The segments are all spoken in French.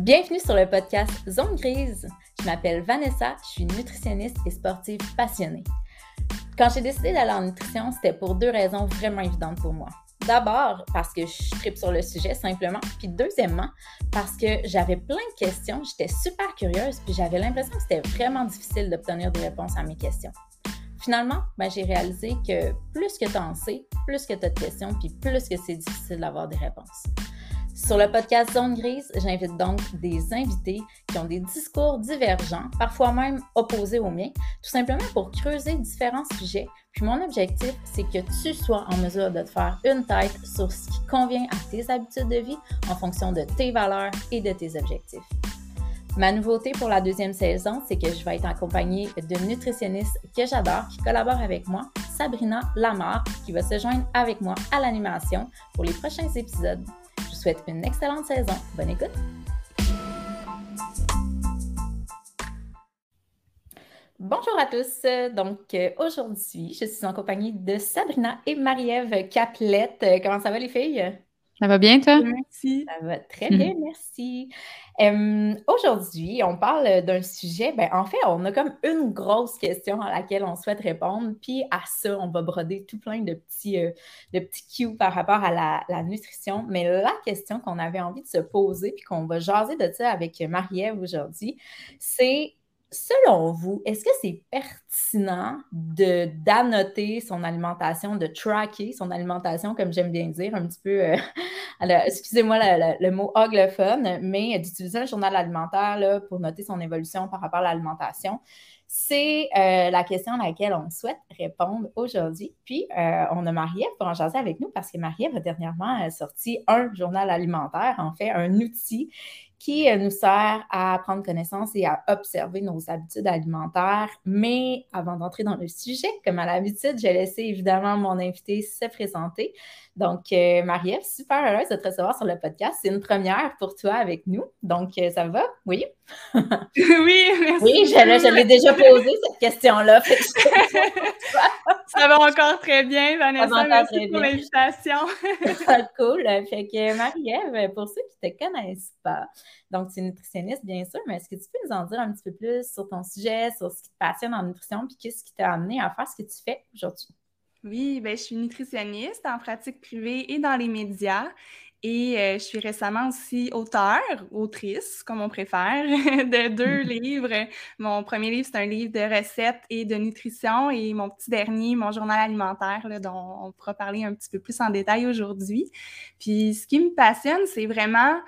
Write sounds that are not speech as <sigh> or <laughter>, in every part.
Bienvenue sur le podcast Zone Grise. Je m'appelle Vanessa, je suis nutritionniste et sportive passionnée. Quand j'ai décidé d'aller en nutrition, c'était pour deux raisons vraiment évidentes pour moi. D'abord, parce que je tripe sur le sujet simplement. Puis deuxièmement, parce que j'avais plein de questions, j'étais super curieuse, puis j'avais l'impression que c'était vraiment difficile d'obtenir des réponses à mes questions. Finalement, ben, j'ai réalisé que plus que tu en sais, plus que tu as de questions, puis plus que c'est difficile d'avoir des réponses. Sur le podcast Zone Grise, j'invite donc des invités qui ont des discours divergents, parfois même opposés aux miens, tout simplement pour creuser différents sujets. Puis mon objectif, c'est que tu sois en mesure de te faire une tête sur ce qui convient à tes habitudes de vie en fonction de tes valeurs et de tes objectifs. Ma nouveauté pour la deuxième saison, c'est que je vais être accompagnée d'une nutritionniste que j'adore, qui collabore avec moi, Sabrina Lamar, qui va se joindre avec moi à l'animation pour les prochains épisodes souhaite une excellente saison. Bonne écoute! Bonjour à tous. Donc euh, aujourd'hui, je suis en compagnie de Sabrina et Marie-Ève Caplette. Comment ça va les filles? Ça va bien, toi? Merci. Ça va très bien, merci. Aujourd'hui, on parle d'un sujet. Ben, en fait, on a comme une grosse question à laquelle on souhaite répondre. Puis à ça, on va broder tout plein de petits, euh, de petits cues par rapport à la, la nutrition. Mais la question qu'on avait envie de se poser, puis qu'on va jaser de ça avec Marie-Ève aujourd'hui, c'est selon vous, est-ce que c'est pertinent de d'annoter son alimentation, de tracker son alimentation, comme j'aime bien dire, un petit peu, euh, <laughs> excusez-moi le, mot anglophone, mais d'utiliser un journal alimentaire pour noter son évolution par rapport à l'alimentation? C'est euh, la question à laquelle on souhaite répondre aujourd'hui. Puis, euh, on a Marie-Ève pour en jaser avec nous parce que Marie-Ève a dernièrement sorti un journal alimentaire, en fait, un outil qui euh, nous sert à prendre connaissance et à observer nos habitudes alimentaires. Mais avant d'entrer dans le sujet, comme à l'habitude, j'ai laissé évidemment mon invité se présenter. Donc, euh, Marie-Ève, super heureuse de te recevoir sur le podcast. C'est une première pour toi avec nous. Donc, euh, ça va? Oui? <laughs> oui, merci. Oui, je, l'ai déjà posé, cette question-là. <laughs> ça va encore très bien, Vanessa. Merci pour l'invitation. <laughs> cool. Fait que Marie-Ève, pour ceux qui ne te connaissent pas, donc tu es nutritionniste, bien sûr, mais est-ce que tu peux nous en dire un petit peu plus sur ton sujet, sur ce qui te passionne en nutrition, puis qu'est-ce qui t'a amené à faire ce que tu fais aujourd'hui? Oui, ben, je suis nutritionniste en pratique privée et dans les médias. Et euh, je suis récemment aussi auteur, autrice, comme on préfère, <laughs> de deux <laughs> livres. Mon premier livre, c'est un livre de recettes et de nutrition. Et mon petit dernier, mon journal alimentaire, dont on pourra parler un petit peu plus en détail aujourd'hui. Puis ce qui me passionne, c'est vraiment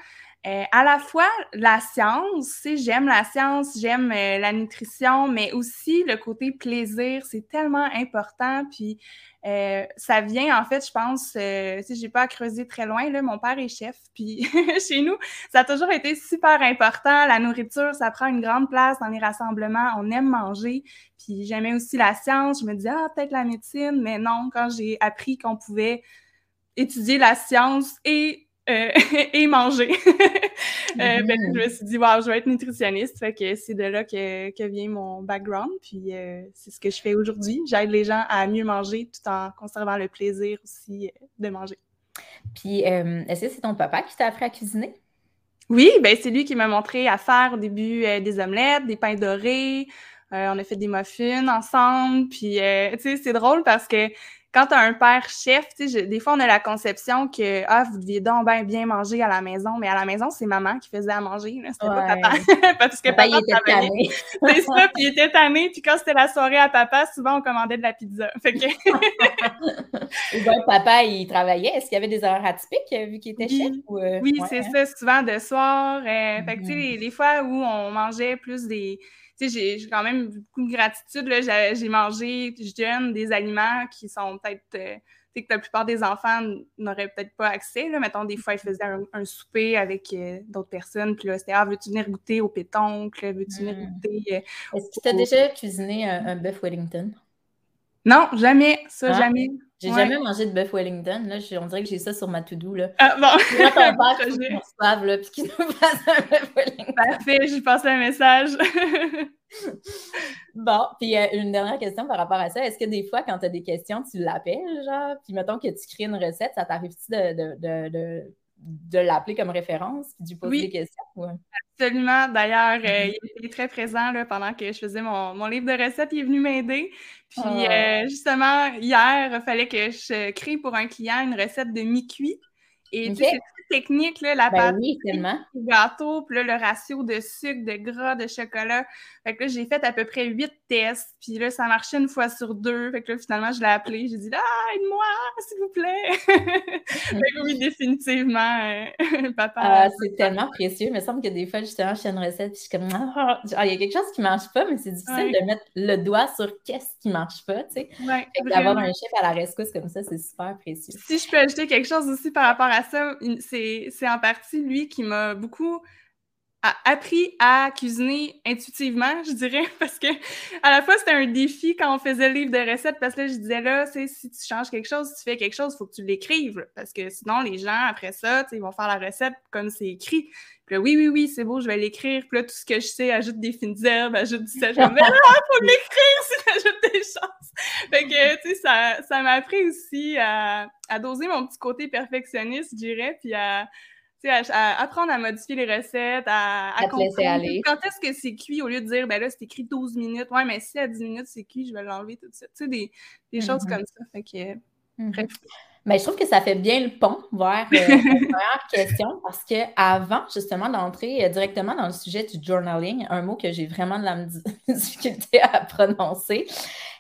euh, à la fois la science, j'aime la science, j'aime euh, la nutrition, mais aussi le côté plaisir, c'est tellement important. Puis euh, ça vient, en fait, je pense, si j'ai pas à creuser très loin, là, mon père est chef, <laughs> puis chez nous, ça a toujours été super important. La nourriture, ça prend une grande place dans les rassemblements. On aime manger. Puis j'aimais aussi la science. Je me disais, ah, peut-être la médecine, mais non, quand j'ai appris qu'on pouvait étudier la science et euh, <laughs> et manger. <laughs> Euh, ben, je me suis dit, wow, je vais être nutritionniste. Fait que c'est de là que, que, vient mon background. Puis euh, c'est ce que je fais aujourd'hui. J'aide les gens à mieux manger tout en conservant le plaisir aussi de manger. Puis est-ce que c'est ton papa qui t'a appris à cuisiner? Oui, ben c'est lui qui m'a montré à faire au début des omelettes, des pains dorés. on a fait des muffins ensemble. Puis, tu sais, c'est drôle parce que quand tu as un père chef, des fois, on a la conception que ah, vous deviez donc bien, bien manger à la maison, mais à la maison, c'est maman qui faisait à manger. C'était pas papa. <laughs> Parce que papa, il était tanné. <laughs> c'est ça, puis il était tanné. Puis quand c'était la soirée à papa, souvent, on commandait de la pizza. Fait que... <laughs> Ou papa, il travaillait. Est-ce qu'il y avait des heures atypiques euh, vu qu'il était chef? Euh, oui, c'est ça, souvent de soir. Euh, fait que, tu sais, les, les fois où on mangeait plus des j'ai quand même beaucoup de gratitude. J'ai mangé jeune des aliments qui sont peut-être. Euh, que la plupart des enfants n'auraient peut-être pas accès. Là. Mettons, des fois, ils faisaient un, souper avec euh, d'autres personnes. Puis là, c'était Ah, veux-tu venir goûter au pétoncle? Veux-tu venir hmm. goûter. Euh, Est-ce que tu as déjà cuisiné un, un bœuf Wellington? Non, jamais. Ça, ah. jamais. J'ai jamais mangé de bœuf Wellington. Là, on dirait que j'ai ça sur ma to-do. Là. Ah bon! Quand on parle, qu'on là, puis qu'il nous <laughs> fasse un bœuf Wellington. Parfait, j'ai passé un message. <laughs> bon, puis euh, une dernière question par rapport à ça. Est-ce que des fois, quand tu as des questions, tu l'appelles, genre, puis mettons que tu crées une recette, ça t'arrive-tu de, de, de, de l'appeler comme référence puis de lui poser des questions? Absolument. D'ailleurs, euh, il était très présent là, pendant que je faisais mon, mon, livre de recettes. Il est venu m'aider. Puis, ah. euh, justement, hier, il fallait que je crée pour un client une recette de mi-cuit. Et okay. c'est technique, là, la ben pâte, le gâteau, puis là, le ratio de sucre, de gras, de chocolat. Fait que là, j'ai fait à peu près huit tests, puis là, ça marchait une fois sur deux. Fait que là, finalement, je l'ai appelé. J'ai dit, ah, aide-moi, s'il vous plaît. <laughs> fait que oui, définitivement, euh, <laughs> papa. Ah, c'est tellement précieux. Il me semble que des fois, justement, je fais une recette, puis je suis comme, ah, ah, il y a quelque chose qui marche pas, mais c'est difficile de mettre le doigt sur qu'est-ce qui marche pas, tu sais. Ouais, d'avoir un chef à la rescousse comme ça, c'est super précieux. Si je peux ajouter quelque chose aussi par rapport à ça, c'est en partie lui qui m'a beaucoup appris à cuisiner intuitivement, je dirais, <laughs> parce que à la fois c'était un défi quand on faisait le livre de recettes, parce que là, je disais là, si tu changes quelque chose, si tu fais quelque chose, il faut que tu l'écrives, parce que sinon les gens après ça, ils vont faire la recette comme c'est écrit. Puis là, oui, oui, oui, c'est beau, je vais l'écrire. Puis là, tout ce que je sais, ajoute des fines herbes, ajoute du sel. <laughs> Mais là, faut l'écrire si j'ajoute des choses. Fait que, tu sais, ça, ça m'a appris aussi à, à, doser mon petit côté perfectionniste, je dirais, puis à, à, apprendre à modifier les recettes, à, à, comprendre aller. quand est-ce que c'est cuit au lieu de dire, ben là, c'est écrit 12 minutes. Ouais, mais si à 10 minutes c'est cuit, je vais l'enlever tout de suite. Tu sais, des, des choses mm-hmm. comme ça. Fait que, bref. Mais je trouve que ça fait bien le pont vers euh, <laughs> la première question parce qu'avant, justement, d'entrer euh, directement dans le sujet du journaling, un mot que j'ai vraiment de la <laughs> difficulté à prononcer,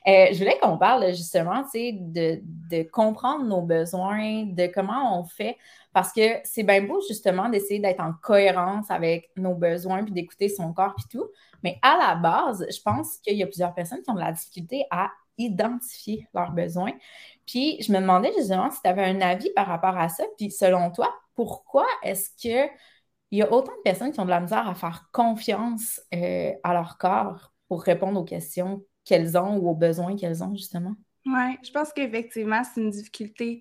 euh, je voulais qu'on parle justement de, de comprendre nos besoins, de comment on fait, parce que c'est bien beau justement d'essayer d'être en cohérence avec nos besoins puis d'écouter son corps et tout. Mais à la base, je pense qu'il y a plusieurs personnes qui ont de la difficulté à identifier leurs besoins. Puis je me demandais justement si tu avais un avis par rapport à ça. Puis selon toi, pourquoi est-ce qu'il y a autant de personnes qui ont de la misère à faire confiance euh, à leur corps pour répondre aux questions qu'elles ont ou aux besoins qu'elles ont, justement? Oui, je pense qu'effectivement, c'est une difficulté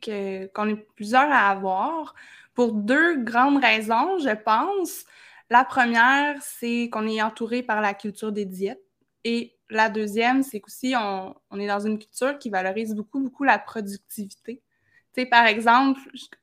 qu'on est plusieurs à avoir pour deux grandes raisons, je pense. La première, c'est qu'on est entouré par la culture des diètes. Et la deuxième, c'est qu'aussi, on, on, est dans une culture qui valorise beaucoup, beaucoup la productivité. Tu sais, par exemple,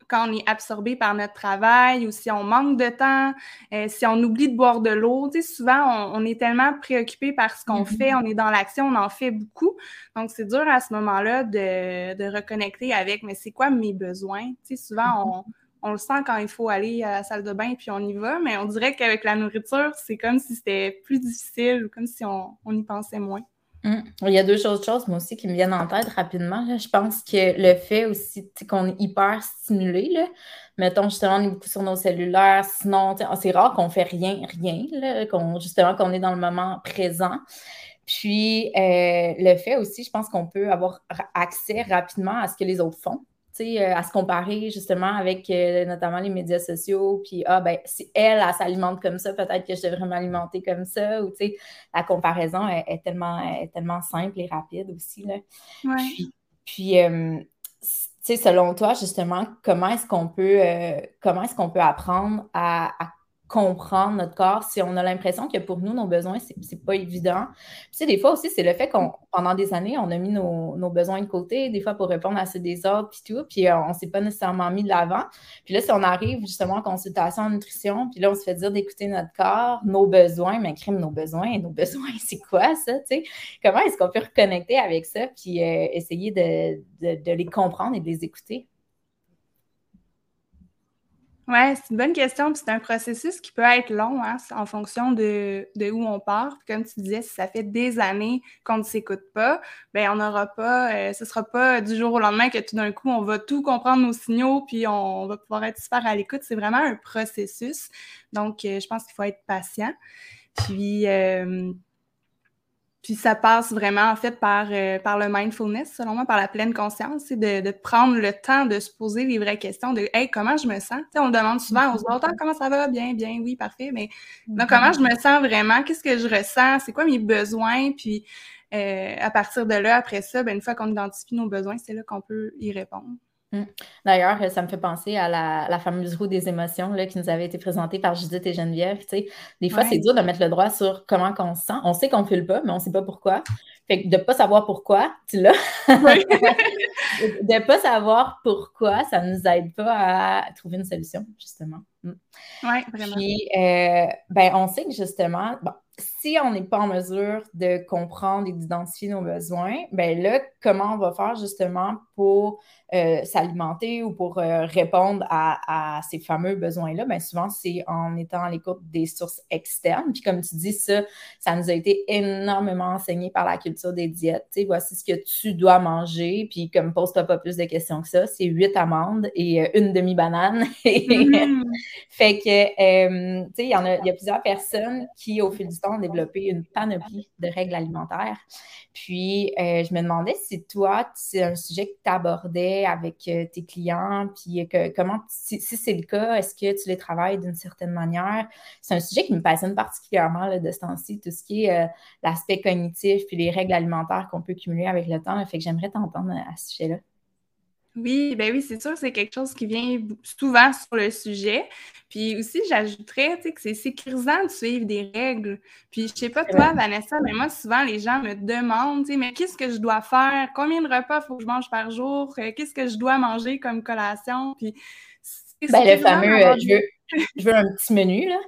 quand on est absorbé par notre travail ou si on manque de temps, euh, si on oublie de boire de l'eau, tu sais, souvent, on, on, est tellement préoccupé par ce qu'on mm-hmm. fait, on est dans l'action, on en fait beaucoup. Donc, c'est dur à ce moment-là de, de reconnecter avec, mais c'est quoi mes besoins? Tu sais, souvent, mm-hmm. on on le sent quand il faut aller à la salle de bain puis on y va, mais on dirait qu'avec la nourriture, c'est comme si c'était plus difficile ou comme si on, y pensait moins. Hum. Il y a deux choses, choses, moi aussi, qui me viennent en tête rapidement. Je pense que le fait aussi qu'on est hyper stimulé, là, mettons justement, on est beaucoup sur nos cellulaires, sinon, c'est rare qu'on fait rien, rien, là, justement, qu'on est dans le moment présent. Puis, euh, le fait aussi, je pense qu'on peut avoir accès rapidement à ce que les autres font. Euh, à se comparer justement avec euh, notamment les médias sociaux, puis ah ben si elle, elle, s'alimente comme ça, peut-être que je devrais m'alimenter comme ça, ou tu sais, la comparaison est, tellement, est tellement simple et rapide aussi. Là. Puis, euh, tu sais, selon toi, justement, comment est-ce qu'on peut, comment est-ce qu'on peut apprendre à comprendre notre corps, si on a l'impression que pour nous, nos besoins, c'est pas évident. Tu sais, des fois aussi, c'est le fait qu'on, pendant des années, on a mis nos, besoins de côté, des fois pour répondre à ceux des autres, puis tout, puis euh, on s'est pas nécessairement mis de l'avant. Puis là, si on arrive justement en consultation en nutrition, puis là, on se fait dire d'écouter notre corps, nos besoins, mais crime nos besoins, nos <laughs> besoins, c'est quoi ça, tu sais? Comment est-ce qu'on peut reconnecter avec ça, puis euh, essayer de les comprendre et de les écouter? Oui, c'est une bonne question. c'est un processus qui peut être long hein, en fonction de, où on part. comme tu disais, si ça fait des années qu'on ne s'écoute pas, ben on n'aura pas, euh, ce ne sera pas du jour au lendemain que tout d'un coup, on va tout comprendre nos signaux, puis on, va pouvoir être super à l'écoute. C'est vraiment un processus. Donc, euh, je pense qu'il faut être patient. Puis, euh, puis ça passe vraiment, en fait, par, euh, par le mindfulness, selon moi, par la pleine conscience, c'est de, de, prendre le temps de se poser les vraies questions de Hey, comment je me sens? sais, on demande souvent aux autres ah, comment ça va? Bien, bien, oui, parfait. Mais donc, comment je me sens vraiment? Qu'est-ce que je ressens? C'est quoi mes besoins? Puis euh, à partir de là, après ça, ben, une fois qu'on identifie nos besoins, c'est là qu'on peut y répondre. Mm. D'ailleurs, ça me fait penser à la, fameuse roue des émotions là, qui nous avait été présentée par Judith et Geneviève. Des fois, c'est dur de mettre le droit sur comment on se sent. On sait qu'on ne file pas, mais on ne sait pas pourquoi. Fait que de ne pas savoir pourquoi, tu l'as. <laughs> de ne pas savoir pourquoi, ça ne nous aide pas à trouver une solution, justement. Mm. Oui, vraiment. Puis, euh, ben, on sait que justement, bon, si on n'est pas en mesure de comprendre et d'identifier nos besoins, ben là, comment on va faire justement pour euh, s'alimenter ou pour euh, répondre à, ces fameux besoins-là? Bien, souvent, c'est en étant à l'écoute des sources externes. Puis comme tu dis, ça, ça nous a été énormément enseigné par la culture des diètes. Tu sais, voici ce que tu dois manger. Puis comme pose-toi pas plus de questions que ça, c'est huit amandes et une demi-banane. <laughs> Mm-hmm. Fait que, tu sais, il y, en a, y a plusieurs personnes qui, au fil du temps, ont développé une panoplie de règles alimentaires. Puis, je me demandais si toi, c'est un sujet que tu abordais avec euh, tes clients, puis euh, que, comment, si, c'est le cas, est-ce que tu les travailles d'une certaine manière? C'est un sujet qui me passionne particulièrement de ce temps-ci, tout ce qui est euh, l'aspect cognitif, puis les règles alimentaires qu'on peut cumuler avec le temps. fait que j'aimerais t'entendre à ce sujet-là. Oui, ben oui, c'est sûr, c'est quelque chose qui vient souvent sur le sujet. Puis aussi, j'ajouterais, que c'est sécurisant de suivre des règles. Puis je sais pas toi, Vanessa, mais moi, souvent, les gens me demandent, mais qu'est-ce que je dois faire? Combien de repas faut que je mange par jour? Euh, qu'est-ce que je dois manger comme collation? Puis ben, le fameux, euh, je, veux, je veux un petit menu, là.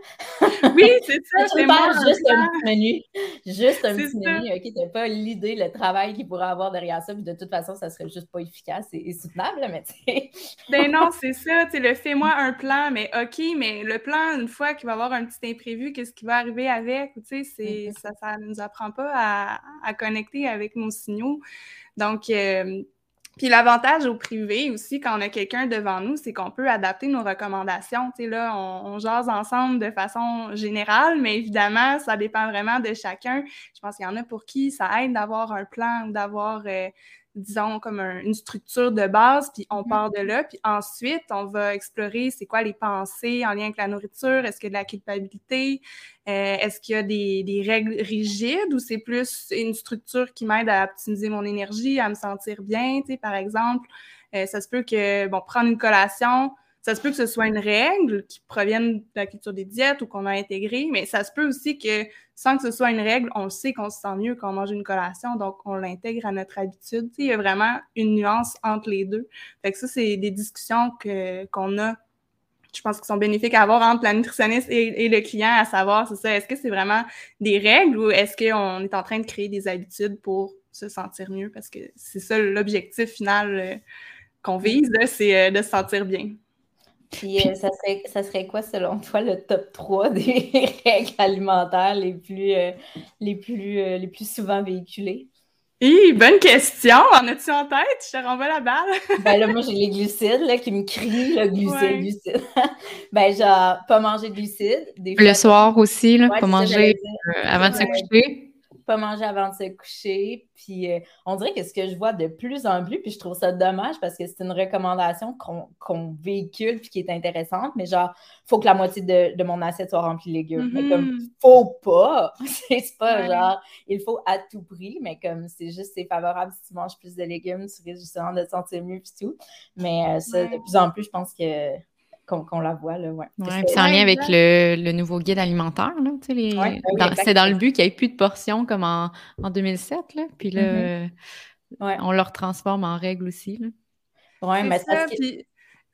Oui, c'est ça, c'est. Juste un petit menu. Juste un petit menu. OK, t'as pas l'idée, le travail qu'il pourrait avoir derrière ça. Puis de toute façon, ça serait juste pas efficace et, soutenable, mais tu sais. <laughs> Ben non, c'est ça. Tu sais, le fais-moi un plan, mais OK, mais le plan, une fois qu'il va y avoir un petit imprévu, qu'est-ce qui va arriver avec? Tu sais, mm-hmm. ça, ça nous apprend pas à, à, connecter avec nos signaux. Donc, euh, puis l'avantage au privé aussi, quand on a quelqu'un devant nous, c'est qu'on peut adapter nos recommandations. Tu sais, là, on, jase ensemble de façon générale, mais évidemment, ça dépend vraiment de chacun. Je pense qu'il y en a pour qui ça aide d'avoir un plan ou d'avoir euh, disons, comme une structure de base, puis on part de là. Puis ensuite, on va explorer c'est quoi les pensées en lien avec la nourriture. Est-ce qu'il y a de la culpabilité? Euh, est-ce qu'il y a des, des, règles rigides ou c'est plus une structure qui m'aide à optimiser mon énergie, à me sentir bien? Tu sais, par exemple, euh, ça se peut que, bon, prendre une collation, ça se peut que ce soit une règle qui provienne de la culture des diètes ou qu'on a intégrée, mais ça se peut aussi que sans que ce soit une règle, on sait qu'on se sent mieux quand on mange une collation, donc on l'intègre à notre habitude. il y a vraiment une nuance entre les deux. Fait que ça, c'est des discussions qu'on a je pense qu'ils sont bénéfiques à avoir entre la nutritionniste et, le client, à savoir, c'est ça, est-ce que c'est vraiment des règles ou est-ce qu'on est en train de créer des habitudes pour se sentir mieux? Parce que c'est ça l'objectif final euh, qu'on vise, c'est euh, de se sentir bien. Puis, euh, ça, serait, ça serait quoi, selon toi, le top 3 <laughs> des règles alimentaires les plus, euh, les plus, euh, les plus souvent véhiculées? Oui, bonne question. En as-tu en tête? Je te renvoie la balle. <laughs> ben là, moi, j'ai les glucides là, qui me crient, le glucides, glucides. <laughs> ben, genre, pas manger de glucides. le soir aussi, là, pas manger avant de se coucher pas manger avant de se coucher. Puis euh, on dirait que ce que je vois de plus en plus, puis je trouve ça dommage parce que c'est une recommandation qu'on véhicule puis qui est intéressante, mais genre, faut que la moitié de, mon assiette soit remplie de légumes. Mais comme, mm-hmm. faut pas. <laughs> c'est pas genre, il faut à tout prix, mais comme c'est juste, c'est favorable si tu manges plus de légumes, tu risques justement de te sentir mieux puis tout. Mais euh, ça, de plus en plus, je pense que qu'on la voit. Là, ouais. c'est en lien avec le, nouveau guide alimentaire. Là, c'est dans le but qu'il n'y ait plus de portions comme en, en 2007. Là, puis là, mm-hmm. on leur transforme en règles aussi. Oui, mais ça,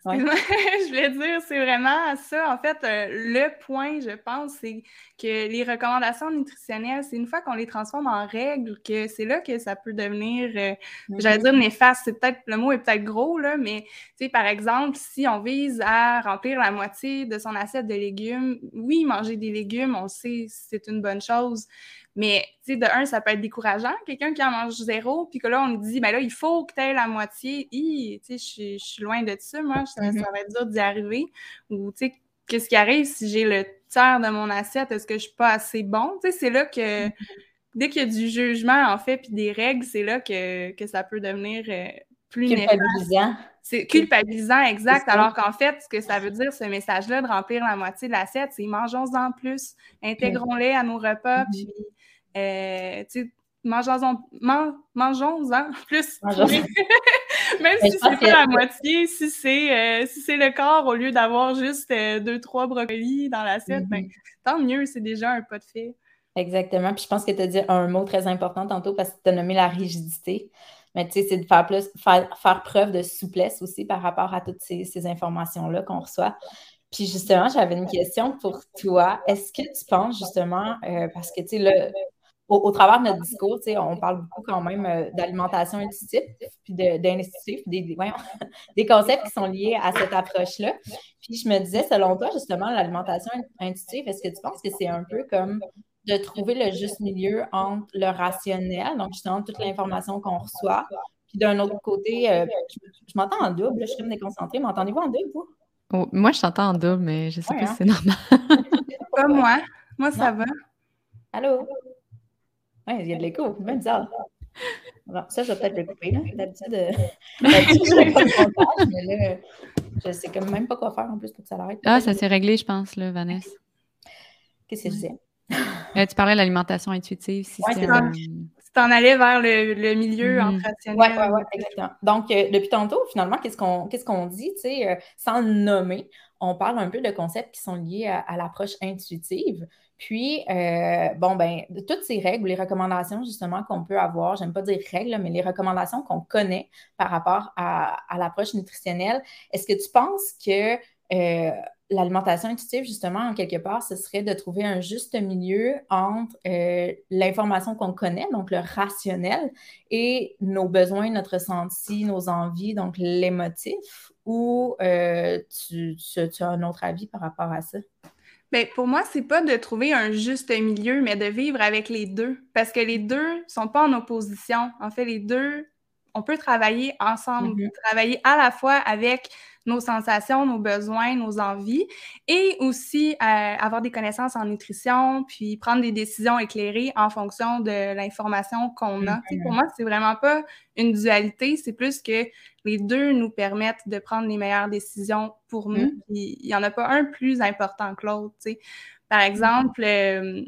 <laughs> je voulais dire, c'est vraiment ça. En fait, euh, le point, je pense, c'est que les recommandations nutritionnelles, c'est une fois qu'on les transforme en règles, que c'est là que ça peut devenir, euh, j'allais dire néfaste, c'est peut-être, le mot est peut-être gros, là, mais, tu sais, par exemple, si on vise à remplir la moitié de son assiette de légumes, oui, manger des légumes, on sait, c'est une bonne chose, mais, tu sais, de un, ça peut être décourageant. Quelqu'un qui en mange zéro, puis que là, on lui dit, ben là, il faut que tu aies la moitié. Tu sais, je suis loin de ça, moi. Ça, mm-hmm. va être dur d'y arriver. Ou, tu sais, qu'est-ce qui arrive si j'ai le tiers de mon assiette? Est-ce que je suis pas assez bon? Tu sais, c'est là que, mm-hmm. dès qu'il y a du jugement, en fait, puis des règles, c'est là que, que, ça peut devenir euh, plus culpabilisant. C'est culpabilisant, exact. Alors qu'en fait, ce que ça veut dire, ce message-là de remplir la moitié de l'assiette, c'est mangeons-en plus, intégrons-les à nos repas, mm-hmm. puis euh, mangeons-en mangeons <laughs> plus. <laughs> Même si c'est pas la moitié, si c'est euh, si c'est le corps, au lieu d'avoir juste euh, deux, trois brocolis dans l'assiette, ben, mm-hmm. tant mieux, c'est déjà un pas de fait. Exactement. Puis je pense que tu as dit un mot très important tantôt parce que tu as nommé la rigidité. Mais tu sais, c'est de faire, plus, faire, preuve de souplesse aussi par rapport à toutes ces, informations-là qu'on reçoit. Puis justement, j'avais une question pour toi. Est-ce que tu penses justement, euh, parce que tu sais, au, travers de notre discours, on parle beaucoup quand même euh, d'alimentation intuitive, puis d'institutif, des, <laughs> des, concepts qui sont liés à cette approche-là. Puis je me disais, selon toi, justement, l'alimentation intuitive, est-ce que tu penses que c'est un peu comme de trouver le juste milieu entre le rationnel, donc justement toute l'information qu'on reçoit, puis d'un autre côté, euh, je, m'entends en double, je suis comme déconcentrée, m'entendez-vous en double, vous? Oh, moi, je t'entends en double, mais je sais pas si hein? c'est normal. <laughs> pas moi. Moi, ça va. Allô? Oui, il y a de l'écho, même bizarre. Bon, ça, je vais peut-être le couper. D'habitude, euh, <laughs> je ne pas le montage, mais là, je sais quand même pas quoi faire en plus pour que ça l'arrête. Ah, ça s'est réglé, je pense, là, Vanessa. Qu'est-ce que je disais? <laughs> Euh, tu parlais de l'alimentation intuitive. Si ouais, tu t'en allais vers le, milieu mm Oui, oui, oui, exactement. Donc, euh, depuis tantôt, finalement, qu'est-ce qu'on qu'est-ce qu'on dit, tu sais, euh, sans le nommer, on parle un peu de concepts qui sont liés à, l'approche intuitive. Puis, bon, ben, toutes ces règles, les recommandations justement qu'on peut avoir, j'aime pas dire règles, mais les recommandations qu'on connaît par rapport à, l'approche nutritionnelle, est-ce que tu penses que l'alimentation intuitive, justement, en quelque part, ce serait de trouver un juste milieu entre euh, l'information qu'on connaît, donc le rationnel, et nos besoins, notre ressenti, nos envies, donc l'émotif, ou euh, tu, as un autre avis par rapport à ça? Bien, pour moi, c'est pas de trouver un juste milieu, mais de vivre avec les deux. Parce que les deux sont pas en opposition. En fait, les deux, on peut travailler ensemble, mm-hmm. travailler à la fois avec nos sensations, nos besoins, nos envies, et aussi euh, avoir des connaissances en nutrition, puis prendre des décisions éclairées en fonction de l'information qu'on a. Pour moi, c'est vraiment pas une dualité, c'est plus que les deux nous permettent de prendre les meilleures décisions pour nous. Mm. Il n'y en a pas un plus important que l'autre. Par exemple, euh,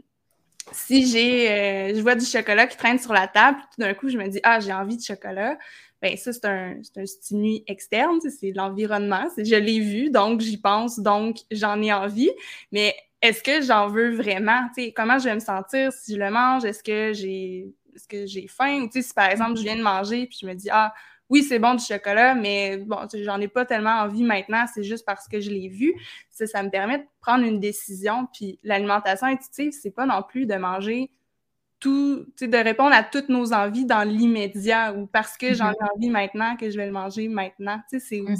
si j'ai, euh, je vois du chocolat qui traîne sur la table, tout d'un coup, je me dis, ah, j'ai envie de chocolat. Bien, ça, c'est un, un stimuli externe, c'est l'environnement. Je l'ai vu, donc j'y pense, donc j'en ai envie. Mais est-ce que j'en veux vraiment? comment je vais me sentir si je le mange? Est-ce que j'ai est-ce que j'ai faim? Ou si par exemple, je viens de manger puis je me dis Ah, oui, c'est bon du chocolat, mais bon, j'en ai pas tellement envie maintenant, c'est juste parce que je l'ai vu. Ça, ça me permet de prendre une décision. Puis l'alimentation intuitive, c'est pas non plus de manger de répondre à toutes nos envies dans l'immédiat ou parce que j'en ai mm-hmm. envie maintenant que je vais le manger maintenant. c'est mm-hmm.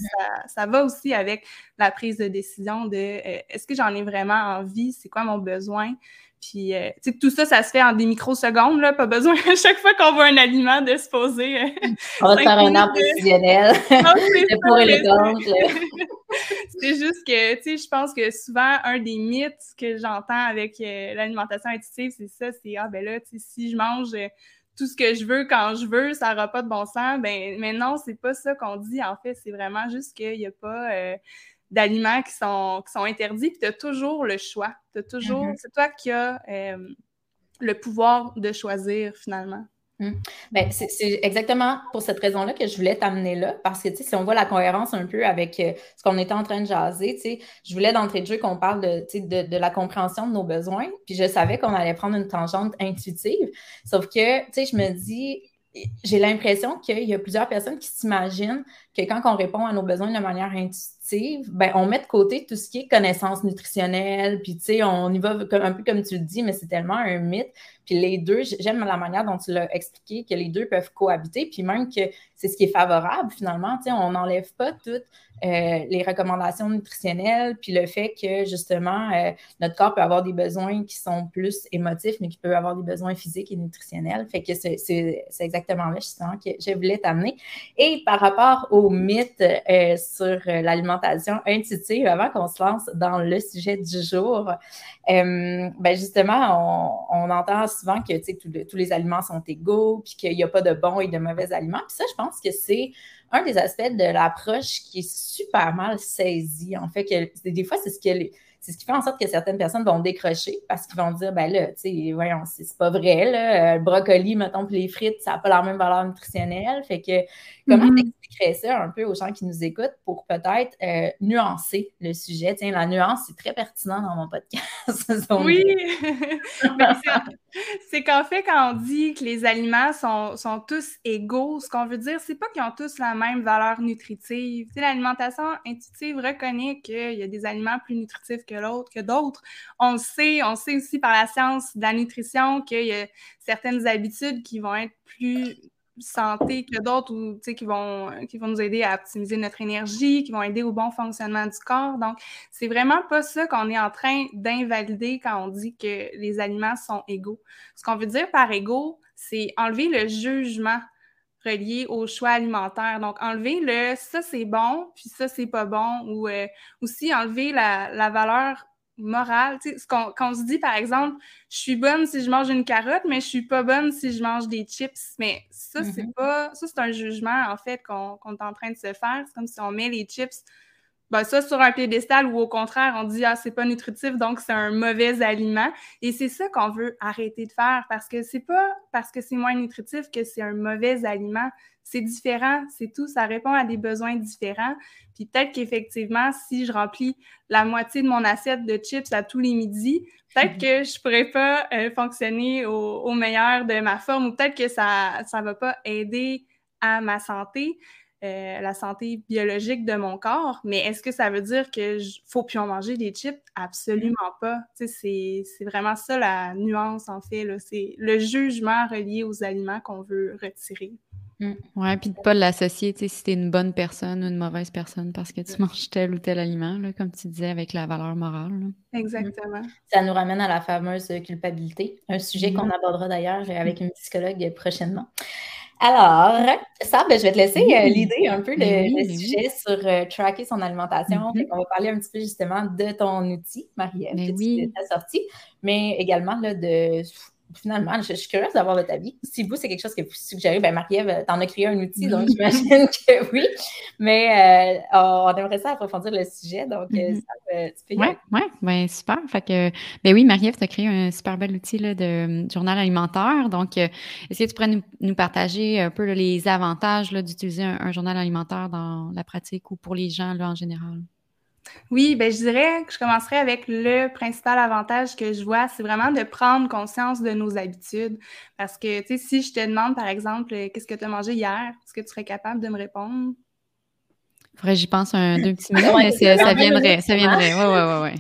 ça, va aussi avec la prise de décision de euh, est-ce que j'en ai vraiment envie, c'est quoi mon besoin? Puis, euh, tout ça, ça se fait en des microsecondes, là. Pas besoin <laughs> à chaque fois qu'on voit un aliment de se poser. Euh, <laughs> On va faire un arbre décisionnel. Ah, <laughs> pour c'est juste que, tu sais, je pense que souvent, un des mythes que j'entends avec euh, l'alimentation intuitive, c'est ça, c'est, ah, ben là, tu sais, si je mange tout ce que je veux quand je veux, ça n'aura pas de bon sens. Ben, mais non, c'est pas ça qu'on dit. En fait, c'est vraiment juste qu'il n'y a pas euh, d'aliments qui sont, qui sont interdits, puis tu as toujours le choix. toujours, mm-hmm. c'est toi qui as euh, le pouvoir de choisir finalement. Hmm. Ben, c'est exactement pour cette raison-là que je voulais t'amener là, parce que si on voit la cohérence un peu avec euh, ce qu'on était en train de jaser, je voulais d'entrée de jeu qu'on parle de, de, de, la compréhension de nos besoins, puis je savais qu'on allait prendre une tangente intuitive, sauf que je me dis, j'ai l'impression qu'il y a plusieurs personnes qui s'imaginent que quand on répond à nos besoins de manière intuitive, ben, on met de côté tout ce qui est connaissance nutritionnelle, puis tu sais, on y va un peu comme tu le dis, mais c'est tellement un mythe. Puis les deux, j'aime la manière dont tu l'as expliqué, que les deux peuvent cohabiter, puis même que c'est ce qui est favorable finalement, tu sais, on n'enlève pas toutes euh, les recommandations nutritionnelles, puis le fait que justement, euh, notre corps peut avoir des besoins qui sont plus émotifs, mais qui peuvent avoir des besoins physiques et nutritionnels. Fait que c'est exactement là, justement, que je voulais t'amener. Et par rapport au mythe euh, sur l'alimentation intuitive, avant qu'on se lance dans le sujet du jour, ben justement, on, entend souvent que tous les aliments sont égaux, puis qu'il n'y a pas de bons et de mauvais aliments. Puis ça, je pense que c'est un des aspects de l'approche qui est super mal saisi. En fait, que des fois, c'est ce qui c'est ce qui fait en sorte que certaines personnes vont décrocher parce qu'ils vont dire ben là, tu sais, voyons, c'est pas vrai, là, le brocoli, mettons, puis les frites, ça n'a pas la même valeur nutritionnelle. Fait que comment mm ça un peu aux gens qui nous écoutent pour peut-être euh, nuancer le sujet? Tiens, la nuance, c'est très pertinent dans mon podcast. <laughs> oui! <laughs> C'est qu'en fait, quand on dit que les aliments sont, sont tous égaux, ce qu'on veut dire, c'est pas qu'ils ont tous la même valeur nutritive. L'alimentation intuitive reconnaît qu'il y a des aliments plus nutritifs que l'autre, que d'autres. On le sait, on sait aussi par la science de la nutrition qu'il y a certaines habitudes qui vont être plus santé que d'autres ou qui vont, qui vont nous aider à optimiser notre énergie, qui vont aider au bon fonctionnement du corps. Donc, c'est vraiment pas ça qu'on est en train d'invalider quand on dit que les aliments sont égaux. Ce qu'on veut dire par égaux, c'est enlever le jugement relié au choix alimentaire. Donc, enlever le ça c'est bon, puis ça c'est pas bon, ou euh, aussi enlever la, la valeur morale. Tu sais, quand on se dit, par exemple, je suis bonne si je mange une carotte, mais je suis pas bonne si je mange des chips. Mais ça, c'est mm-hmm. pas. Ça, c'est un jugement, en fait, qu'on est en train de se faire. C'est comme si on met les chips. Ben, ça sur un piédestal ou au contraire, on dit ah c'est pas nutritif donc c'est un mauvais aliment et c'est ça qu'on veut arrêter de faire parce que c'est pas parce que c'est moins nutritif que c'est un mauvais aliment, c'est différent, c'est tout, ça répond à des besoins différents. Puis peut-être qu'effectivement, si je remplis la moitié de mon assiette de chips à tous les midis, peut-être que je pourrais pas euh, fonctionner au, meilleur de ma forme ou peut-être que ça ne va pas aider à ma santé. Euh, la santé biologique de mon corps, mais est-ce que ça veut dire qu'il faut plus en manger des chips? Absolument pas. C'est vraiment ça la nuance, en fait. C'est le jugement relié aux aliments qu'on veut retirer. Mm. Oui, puis de ne pas l'associer, si tu es une bonne personne ou une mauvaise personne parce que tu manges tel ou tel aliment, là, comme tu disais, avec la valeur morale. Exactement. Ça nous ramène à la fameuse culpabilité, un sujet qu'on mm-hmm. abordera d'ailleurs avec une psychologue prochainement. Alors, ça, ben, je vais te laisser euh, l'idée un peu ben le, ben sujet sur euh, tracker son alimentation. Mm-hmm. On va parler un petit peu justement de ton outil, Marie-Ève, que tu as sorti, mais également là, de finalement, je, suis curieuse d'avoir votre avis. Si vous, c'est quelque chose que vous suggérez, ben Marie-Ève, t'en as créé un outil, donc <laughs> j'imagine que oui. Mais euh, on aimerait ça approfondir le sujet, donc euh, mm-hmm. ça, tu peux Oui, ouais, ben, super. Fait que, ben oui, Marie-Ève, tu as créé un super bel outil là, de journal alimentaire. Donc, euh, est-ce que tu pourrais nous, partager un peu les avantages d'utiliser un, un, journal alimentaire dans la pratique ou pour les gens là, en général? Oui, ben je dirais que je commencerai avec le principal avantage que je vois, c'est vraiment de prendre conscience de nos habitudes. Parce que, tu sais, si je te demande, par exemple, qu'est-ce que tu as mangé hier, est-ce que tu serais capable de me répondre? Faudrait j'y pense un deux petits minutes, mais ça viendrait, ça viendrait. Ouais, ouais, ouais,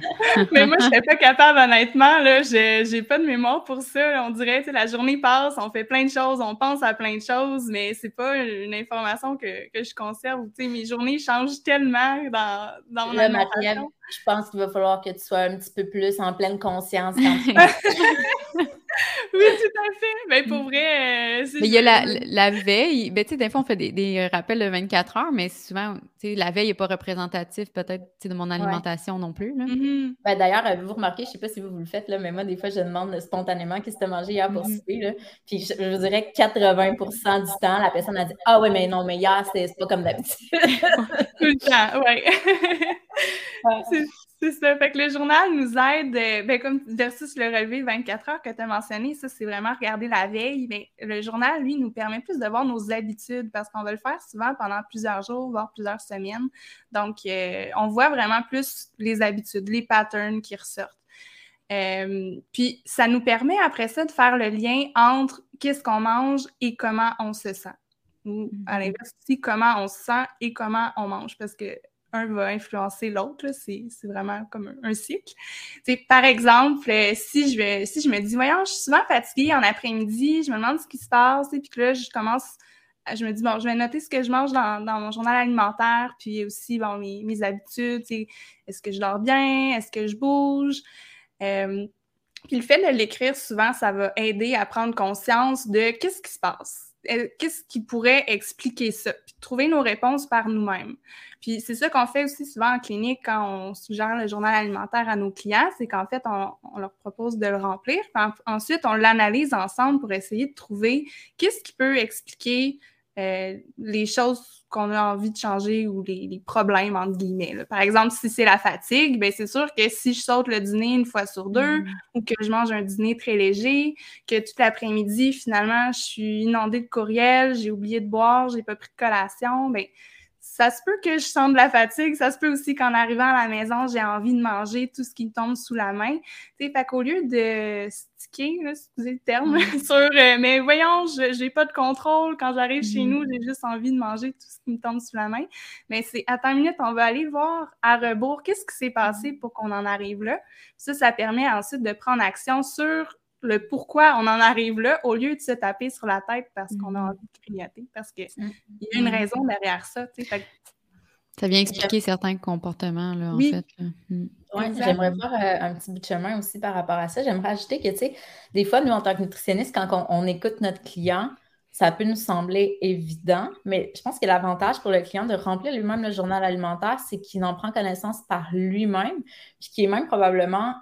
<laughs> mais moi, je serais pas capable, honnêtement. Là, j'ai pas de mémoire pour ça. On dirait, tu sais, la journée passe, on fait plein de choses, on pense à plein de choses, mais c'est pas une information que, que je conserve. Tu sais, mes journées changent tellement dans, dans mon. Je pense qu'il va falloir que tu sois un petit peu plus en pleine conscience quand <laughs> <laughs> oui, tout à fait. Mais ben, pour mm. vrai, euh, Mais il y a la, veille. Ben, tu sais, des fois, on fait des, rappels de 24 heures, mais souvent, tu sais, la veille n'est pas représentative peut-être de mon alimentation non plus. Mm-hmm. Ben, D'ailleurs, avez-vous remarqué, je ne sais pas si vous, vous le faites, là, mais moi, des fois, je demande spontanément qu'est-ce que tu as mangé hier pour mm-hmm. souper. Là. Puis je, je, dirais 80% du temps, la personne a dit Ah oui, mais non, mais hier, c'est pas comme d'habitude. <laughs> Tout le temps, oui. <laughs> C'est ça. Fait que le journal nous aide, euh, ben, comme versus le relevé 24 heures que tu as mentionné, ça, c'est vraiment regarder la veille. Mais le journal, lui, nous permet plus de voir nos habitudes parce qu'on va le faire souvent pendant plusieurs jours, voire plusieurs semaines. Donc, euh, on voit vraiment plus les habitudes, les patterns qui ressortent. Euh, puis, ça nous permet après ça de faire le lien entre qu'est-ce qu'on mange et comment on se sent. Ou à mm-hmm. l'inverse aussi, comment on se sent et comment on mange. Parce que un va influencer l'autre. C'est vraiment comme un, cycle. par exemple, euh, si je, vais, si je me dis, voyons, je suis souvent fatiguée en après-midi, je me demande ce qui se passe, puis que là, je commence, je me dis, bon, je vais noter ce que je mange dans, mon journal alimentaire, puis aussi, bon, mes, mes habitudes, est-ce que je dors bien, est-ce que je bouge? Euh, puis le fait de l'écrire souvent, ça va aider à prendre conscience de qu'est-ce qui se passe. Euh, qu'est-ce qui pourrait expliquer ça? Puis trouver nos réponses par nous-mêmes. Puis c'est ça qu'on fait aussi souvent en clinique quand on suggère le journal alimentaire à nos clients, c'est qu'en fait, on, leur propose de le remplir. Ensuite, on l'analyse ensemble pour essayer de trouver qu'est-ce qui peut expliquer euh, les choses qu'on a envie de changer ou les, problèmes, entre guillemets. Par exemple, si c'est la fatigue, ben c'est sûr que si je saute le dîner une fois sur deux mm. ou que je mange un dîner très léger, que tout l'après-midi, finalement, je suis inondée de courriels, j'ai oublié de boire, j'ai pas pris de collation, ben ça se peut que je sente de la fatigue. Ça se peut aussi qu'en arrivant à la maison, j'ai envie de manger tout ce qui me tombe sous la main. Tu sais, fait qu'au lieu de sticker, là, vous le terme, <laughs> sur euh, mais voyons, j'ai pas de contrôle. Quand j'arrive chez nous, j'ai juste envie de manger tout ce qui me tombe sous la main. Mais c'est, attends une minute, on va aller voir à rebours qu'est-ce qui s'est passé pour qu'on en arrive là. Ça, ça permet ensuite de prendre action sur le pourquoi on en arrive là au lieu de se taper sur la tête parce qu'on a mm-hmm. envie de grignoter, parce qu'il mm-hmm. y a une raison derrière ça. Ça vient expliquer certains comportements, là, en fait. Mm. j'aimerais voir euh, un petit bout de chemin aussi par rapport à ça. J'aimerais ajouter que, tu sais, des fois, nous, en tant que nutritionniste, quand on, écoute notre client, ça peut nous sembler évident, mais je pense que l'avantage pour le client de remplir lui-même le journal alimentaire, c'est qu'il en prend connaissance par lui-même, puis qu'il est même probablement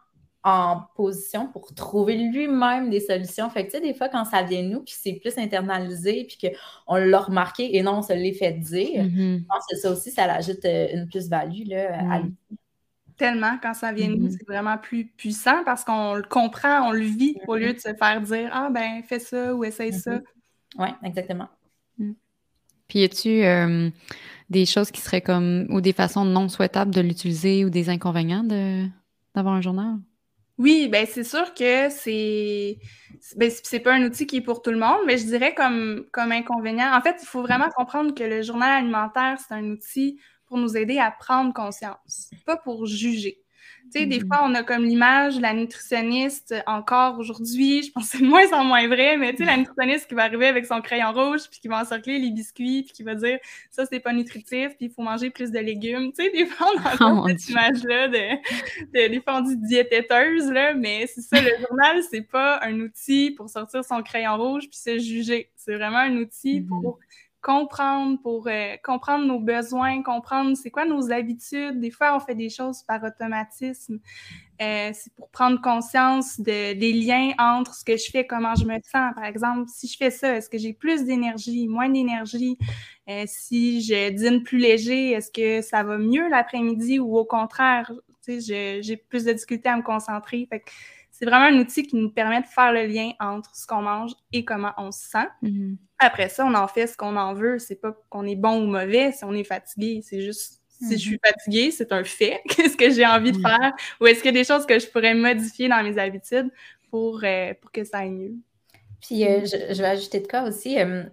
en position pour trouver lui-même des solutions. Fait que, tu sais, des fois, quand ça vient de nous, puis c'est plus internalisé, puis qu'on l'a remarqué et non, on se l'est fait dire, mm-hmm. je pense que ça aussi, ça l'ajoute euh, une plus-value là, à mm. lui. Tellement, quand ça vient de nous, mm-hmm. c'est vraiment plus puissant parce qu'on le comprend, on le vit, au lieu de se faire dire « Ah, ben, fais ça ou essaye ça. Mm-hmm. » Oui, exactement. Mm. Puis, y a-tu euh, des choses qui seraient comme, ou des façons non souhaitables de l'utiliser ou des inconvénients d'avoir un journal? Oui, ben c'est sûr que c'est ben, c'est pas un outil qui est pour tout le monde, mais je dirais comme, comme inconvénient. En fait, il faut vraiment comprendre que le journal alimentaire, c'est un outil pour nous aider à prendre conscience, pas pour juger. Tu sais, des mm-hmm. fois, on a comme l'image, la nutritionniste, encore aujourd'hui, je pense que c'est de moins en moins vrai, mais tu sais, la nutritionniste qui va arriver avec son crayon rouge, puis qui va encercler les biscuits, puis qui va dire ça, c'est pas nutritif, puis il faut manger plus de légumes. Tu sais, des fois, on <laughs> a oh cette image-là de, de, des fois, on dit diététeuse, là, mais c'est ça, le journal, c'est pas un outil pour sortir son crayon rouge puis se juger. C'est vraiment un outil mm-hmm. pour comprendre, pour euh, comprendre nos besoins, comprendre c'est quoi nos habitudes. Des fois, on fait des choses par automatisme. Euh, c'est pour prendre conscience de, des liens entre ce que je fais, comment je me sens. Par exemple, si je fais ça, est-ce que j'ai plus d'énergie, moins d'énergie? Euh, si je dîne plus léger, est-ce que ça va mieux l'après-midi ou au contraire, j'ai plus de difficultés à me concentrer? Fait c'est vraiment un outil qui nous permet de faire le lien entre ce qu'on mange et comment on se sent. Mm-hmm. Après ça, on en fait ce qu'on en veut. C'est pas qu'on est bon ou mauvais si on est fatigué. C'est juste si je suis mm-hmm. fatiguée, c'est un fait. <laughs> Qu'est-ce que j'ai envie de faire? Ou est-ce qu'il y a des choses que je pourrais modifier dans mes habitudes pour, euh, pour que ça aille mieux? Puis euh, je, vais ajouter de cas aussi. Euh,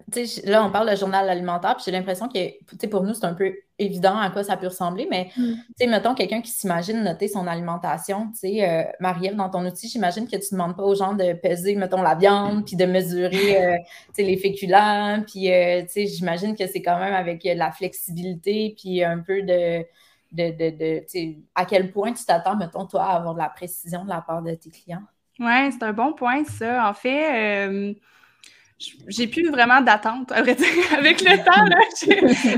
là, on parle de journal alimentaire, puis j'ai l'impression que pour nous, c'est un peu évident à quoi ça peut ressembler, mais mm. mettons quelqu'un qui s'imagine noter son alimentation. Euh, Marie-Ève, dans ton outil, j'imagine que tu ne demandes pas aux gens de peser, mettons, la viande, puis de mesurer les féculents. Puis j'imagine que c'est quand même avec la flexibilité, puis un peu de. de, de, de à quel point tu t'attends, mettons, toi, à avoir de la précision de la part de tes clients? Oui, c'est un bon point, ça. En fait, euh, j'ai plus vraiment d'attente, à vrai dire. <laughs> Avec le temps,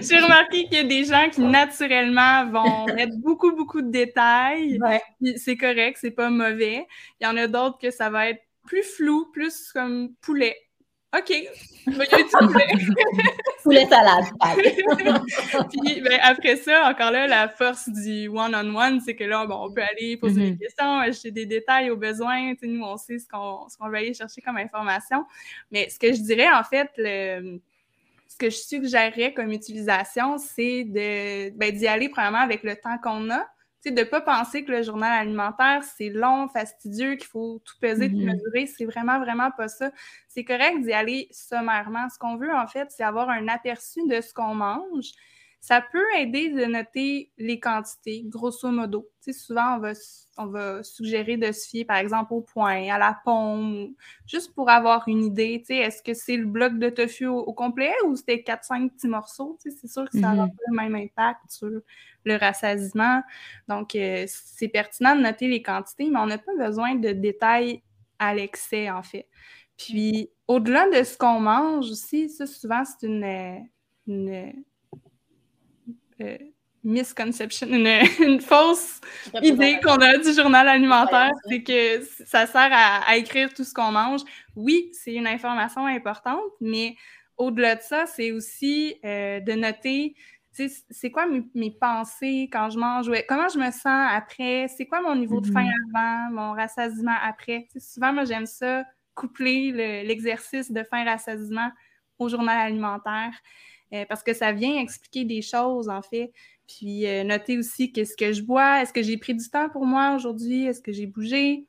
j'ai remarqué qu'il y a des gens qui, naturellement, vont mettre beaucoup, beaucoup de détails. C'est correct, c'est pas mauvais. Il y en a d'autres que ça va être plus flou, plus comme poulet. OK, <laughs> Poulet salade. <laughs> Puis ben, après ça, encore là, la force du one-on-one, c'est que là, bon, on peut aller poser des mm-hmm. questions, acheter des détails aux besoins. Nous, on sait ce qu'on qu va aller chercher comme information. Mais ce que je dirais, en fait, le, ce que je suggérerais comme utilisation, c'est ben, d'y aller premièrement avec le temps qu'on a de ne pas penser que le journal alimentaire, c'est long, fastidieux, qu'il faut tout peser, tout mm-hmm. mesurer. C'est vraiment, vraiment pas ça. C'est correct d'y aller sommairement. Ce qu'on veut, en fait, c'est avoir un aperçu de ce qu'on mange, ça peut aider de noter les quantités, grosso modo. Tu sais, souvent, on va, on va suggérer de se fier, par exemple, au point, à la pomme, juste pour avoir une idée. Tu sais, est-ce que c'est le bloc de tofu au, complet ou c'était 4-5 petits morceaux? Tu sais, c'est sûr que ça n'a mm-hmm. pas le même impact sur le rassasiement. Donc, euh, c'est pertinent de noter les quantités, mais on n'a pas besoin de détails à l'excès, en fait. Puis, au-delà de ce qu'on mange aussi, ça, souvent, c'est une, une euh, misconception, une, fausse idée qu'on a du journal alimentaire, c'est que ça sert à, écrire tout ce qu'on mange. Oui, c'est une information importante, mais au-delà de ça, c'est aussi de noter c'est quoi mes, pensées quand je mange? Comment je me sens après? C'est quoi mon niveau de faim mm-hmm. avant, mon rassasiement après? souvent, moi, j'aime ça, coupler l'exercice de faim-rassasiement au journal alimentaire euh, parce que ça vient expliquer des choses, en fait. Puis euh, noter aussi qu'est-ce que je bois, est-ce que j'ai pris du temps pour moi aujourd'hui, est-ce que j'ai bougé?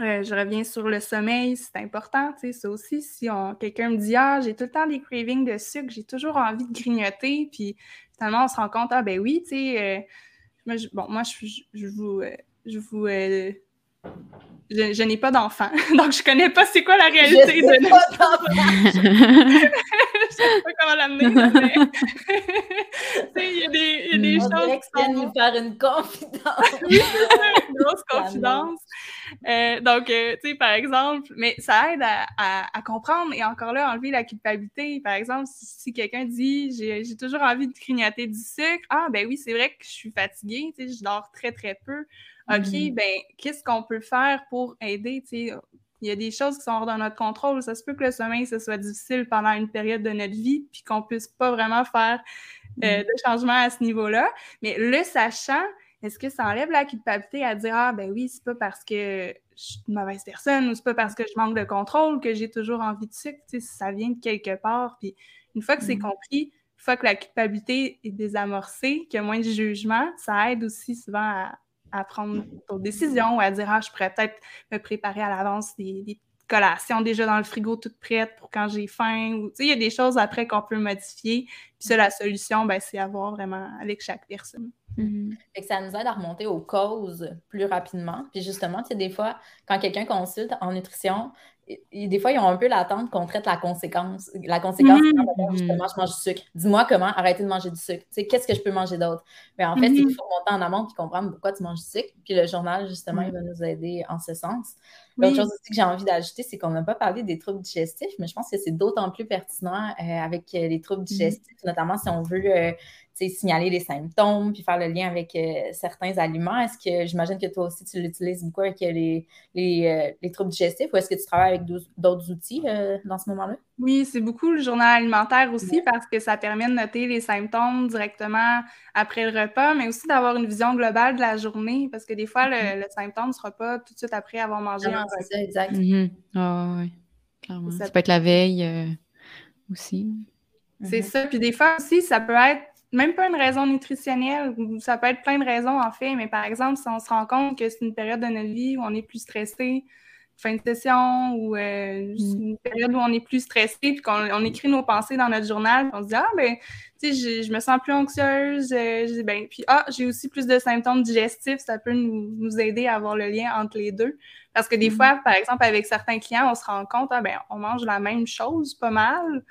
Euh, je reviens sur le sommeil, c'est important, tu sais, ça aussi. Si quelqu'un me dit Ah, j'ai tout le temps des cravings de sucre, j'ai toujours envie de grignoter, puis finalement, on se rend compte, ah ben oui, tu sais, moi, bon, moi, je, je vous, je vous je, n'ai pas d'enfant, <laughs> donc je connais pas c'est quoi la réalité de pas d'enfant. je <laughs> <laughs> sais pas comment l'amener. <laughs> il y a des, y a des choses qui sont... nous faire une confidence. <laughs> oui, c'est une grosse <laughs> confidence. Euh, donc, euh, tu sais, par exemple, mais ça aide à, à, comprendre et encore là, enlever la culpabilité. Par exemple, si, quelqu'un dit j'ai toujours envie de grignoter du sucre, ah ben oui, c'est vrai que je suis fatiguée, tu sais, je dors très très peu. OK, mm-hmm. ben, qu'est-ce qu'on peut faire pour aider? Il y a des choses qui sont hors de notre contrôle. Ça se peut que le sommeil, ce soit difficile pendant une période de notre vie, puis qu'on puisse pas vraiment faire euh, mm-hmm. de changement à ce niveau-là. Mais le sachant, est-ce que ça enlève la culpabilité à dire Ah, ben oui, c'est pas parce que je suis une mauvaise personne ou c'est pas parce que je manque de contrôle que j'ai toujours envie de sucre. ça vient de quelque part. Puis une fois que c'est mm-hmm. compris, une fois que la culpabilité est désamorcée, qu'il y a moins de jugement, ça aide aussi souvent à, à prendre d'autres décisions ou à dire Ah, je pourrais peut-être me préparer à l'avance des, collations déjà dans le frigo toutes prêtes pour quand j'ai faim. Ou, il y a des choses après qu'on peut modifier. Puis ça, la solution, ben, c'est à voir vraiment avec chaque personne. Mm-hmm. ça nous aide à remonter aux causes plus rapidement. Puis justement, tu sais, des fois, quand quelqu'un consulte en nutrition, des fois, ils ont un peu l'attente qu'on traite la conséquence. La conséquence, mmh. justement, je mange du sucre. Dis-moi comment arrêter de manger du sucre. Tu sais, qu'est-ce que je peux manger d'autre? Mais en fait, il mmh. faut monter en amont et comprendre pourquoi tu manges du sucre. Puis le journal, justement, il va nous aider en ce sens. L'autre chose aussi que j'ai envie d'ajouter, c'est qu'on n'a pas parlé des troubles digestifs, mais je pense que c'est d'autant plus pertinent euh, avec euh, les troubles mmh. digestifs, notamment si on veut euh, signaler les symptômes, puis faire le lien avec euh, certains aliments. Est-ce que j'imagine que toi aussi tu l'utilises beaucoup avec euh, les, les, euh, les, troubles digestifs ou est-ce que tu travailles avec d'autres outils dans ce moment-là? Oui, c'est beaucoup le journal alimentaire aussi parce que ça permet de noter les symptômes directement après le repas, mais aussi d'avoir une vision globale de la journée parce que des fois, le, mm-hmm. symptôme ne sera pas tout de suite après avoir mangé un repas. Ça, exact. Mm-hmm. Ah oui, clairement. Ça, peut être la veille aussi. C'est mm-hmm. ça. Puis des fois aussi, ça peut être même pas une raison nutritionnelle, ça peut être plein de raisons en fait, mais par exemple, si on se rend compte que c'est une période de notre vie où on est plus stressé, fin de session ou euh, mm. une période où on est plus stressé, puis qu'on écrit nos pensées dans notre journal, puis on se dit Ah, ben, tu sais, je me sens plus anxieuse, euh, ben, puis ah, j'ai aussi plus de symptômes digestifs, ça peut nous, aider à avoir le lien entre les deux. Parce que des mm. fois, par exemple, avec certains clients, on se rend compte, ah, ben, on mange la même chose pas mal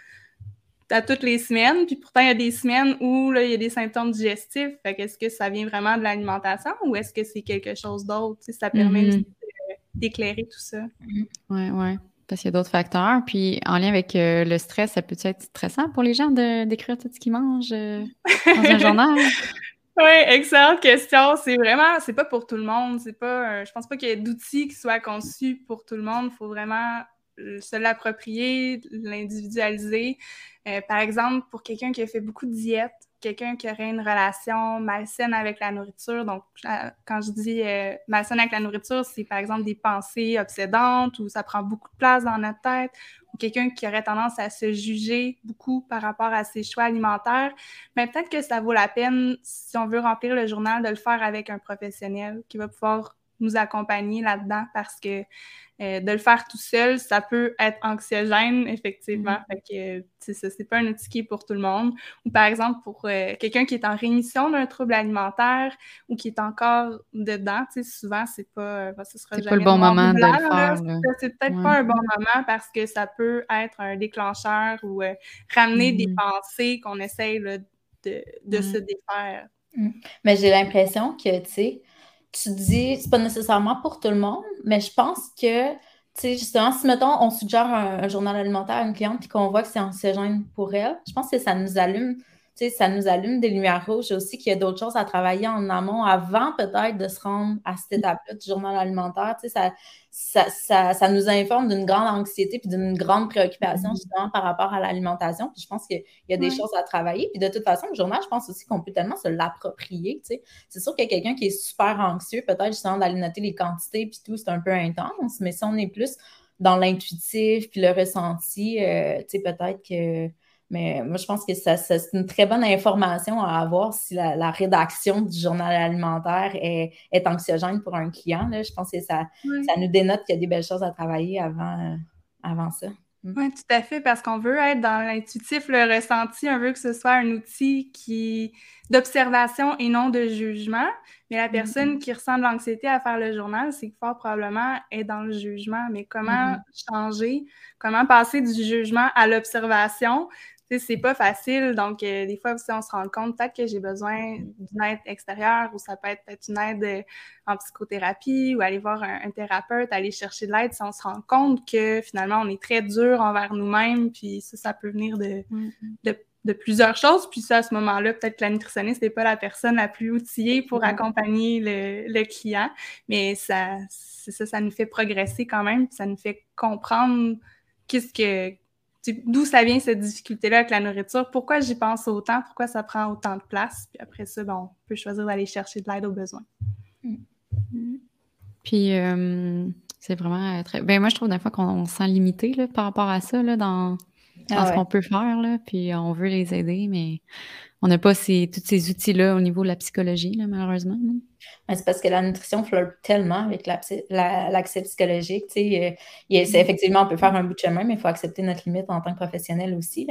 à toutes les semaines, puis pourtant, il y a des semaines où là, il y a des symptômes digestifs. Fait qu'est-ce que ça vient vraiment de l'alimentation ou est-ce que c'est quelque chose d'autre? Ça permet mm-hmm. d'éclairer tout ça. Oui, oui. Parce qu'il y a d'autres facteurs. Puis en lien avec euh, le stress, ça peut être stressant pour les gens de d'écrire tout ce qu'ils mangent euh, dans un <laughs> journal? Oui, excellente question. C'est vraiment, c'est pas pour tout le monde. C'est pas, je pense pas qu'il y ait d'outils qui soient conçus pour tout le monde. Il faut vraiment se l'approprier, l'individualiser. Euh, par exemple, pour quelqu'un qui a fait beaucoup de diète, quelqu'un qui aurait une relation malsaine avec la nourriture. Donc, euh, quand je dis euh, malsaine avec la nourriture, c'est par exemple des pensées obsédantes ou ça prend beaucoup de place dans notre tête, ou quelqu'un qui aurait tendance à se juger beaucoup par rapport à ses choix alimentaires. Mais peut-être que ça vaut la peine, si on veut remplir le journal, de le faire avec un professionnel qui va pouvoir nous accompagner là-dedans parce que euh, de le faire tout seul, ça peut être anxiogène, effectivement. Mm-hmm. Fait que, c'est ça, c'est pas un outil qui est pour tout le monde. Ou par exemple, pour euh, quelqu'un qui est en rémission d'un trouble alimentaire ou qui est encore dedans, tu sais, souvent, c'est pas, ben, ce sera C'est pas le bon moment de le faire. C'est peut-être pas un bon moment parce que ça peut être un déclencheur ou euh, ramener des mm-hmm. pensées qu'on essaye de, de se défaire. Mm. Mais j'ai l'impression que, tu sais, tu dis, c'est pas nécessairement pour tout le monde, mais je pense que, tu sais, justement, si, mettons, on suggère un, journal alimentaire à une cliente et qu'on voit que c'est anxiogène pour elle, je pense que ça nous allume ça nous allume des lumières rouges aussi qu'il y a d'autres choses à travailler en amont avant peut-être de se rendre à cette étape-là du journal alimentaire. Ça, ça, ça, nous informe d'une grande anxiété puis d'une grande préoccupation mm-hmm. justement par rapport à l'alimentation. Puis je pense qu'il y a des choses à travailler. Puis de toute façon, le journal, je pense aussi qu'on peut tellement se l'approprier. C'est sûr qu'il y a quelqu'un qui est super anxieux, peut-être justement d'aller noter les quantités puis tout, c'est un peu intense. Mais si on est plus dans l'intuitif puis le ressenti, euh, peut-être que mais moi, je pense que ça, c'est une très bonne information à avoir si la, rédaction du journal alimentaire est, est, anxiogène pour un client. Là. Je pense que ça, ça nous dénote qu'il y a des belles choses à travailler avant, avant ça. Mm. Oui, tout à fait, parce qu'on veut être dans l'intuitif, le ressenti, on veut que ce soit un outil qui d'observation et non de jugement. Mais la mm-hmm. personne qui ressent de l'anxiété à faire le journal, c'est que fort probablement est dans le jugement. Mais comment mm-hmm. changer, comment passer du jugement à l'observation, c'est pas facile. Donc, euh, des fois, on se rend compte, peut-être que j'ai besoin d'une aide extérieure ou ça peut être peut-être une aide euh, en psychothérapie ou aller voir un, thérapeute, aller chercher de l'aide si on se rend compte que finalement, on est très dur envers nous-mêmes. Puis ça, ça peut venir de, mm-hmm. de, plusieurs choses. Puis ça, à ce moment-là, peut-être que la nutritionniste n'est pas la personne la plus outillée pour accompagner le, le, client. Mais ça, ça, ça nous fait progresser quand même. Ça nous fait comprendre qu'est-ce que d'où ça vient cette difficulté-là avec la nourriture, pourquoi j'y pense autant, pourquoi ça prend autant de place, puis après ça, ben, on peut choisir d'aller chercher de l'aide aux besoins. Mm. Puis euh, c'est vraiment très. Ben moi, je trouve des fois qu'on se sent limité là, par rapport à ça, là, dans, ah ce qu'on peut faire, là, puis on veut les aider, mais on n'a pas ces, tous ces outils-là au niveau de la psychologie, là, malheureusement. C'est parce que la nutrition flirte tellement avec l'accès psychologique. Euh, mm-hmm. effectivement, on peut faire un bout de chemin, mais il faut accepter notre limite en tant que professionnel aussi.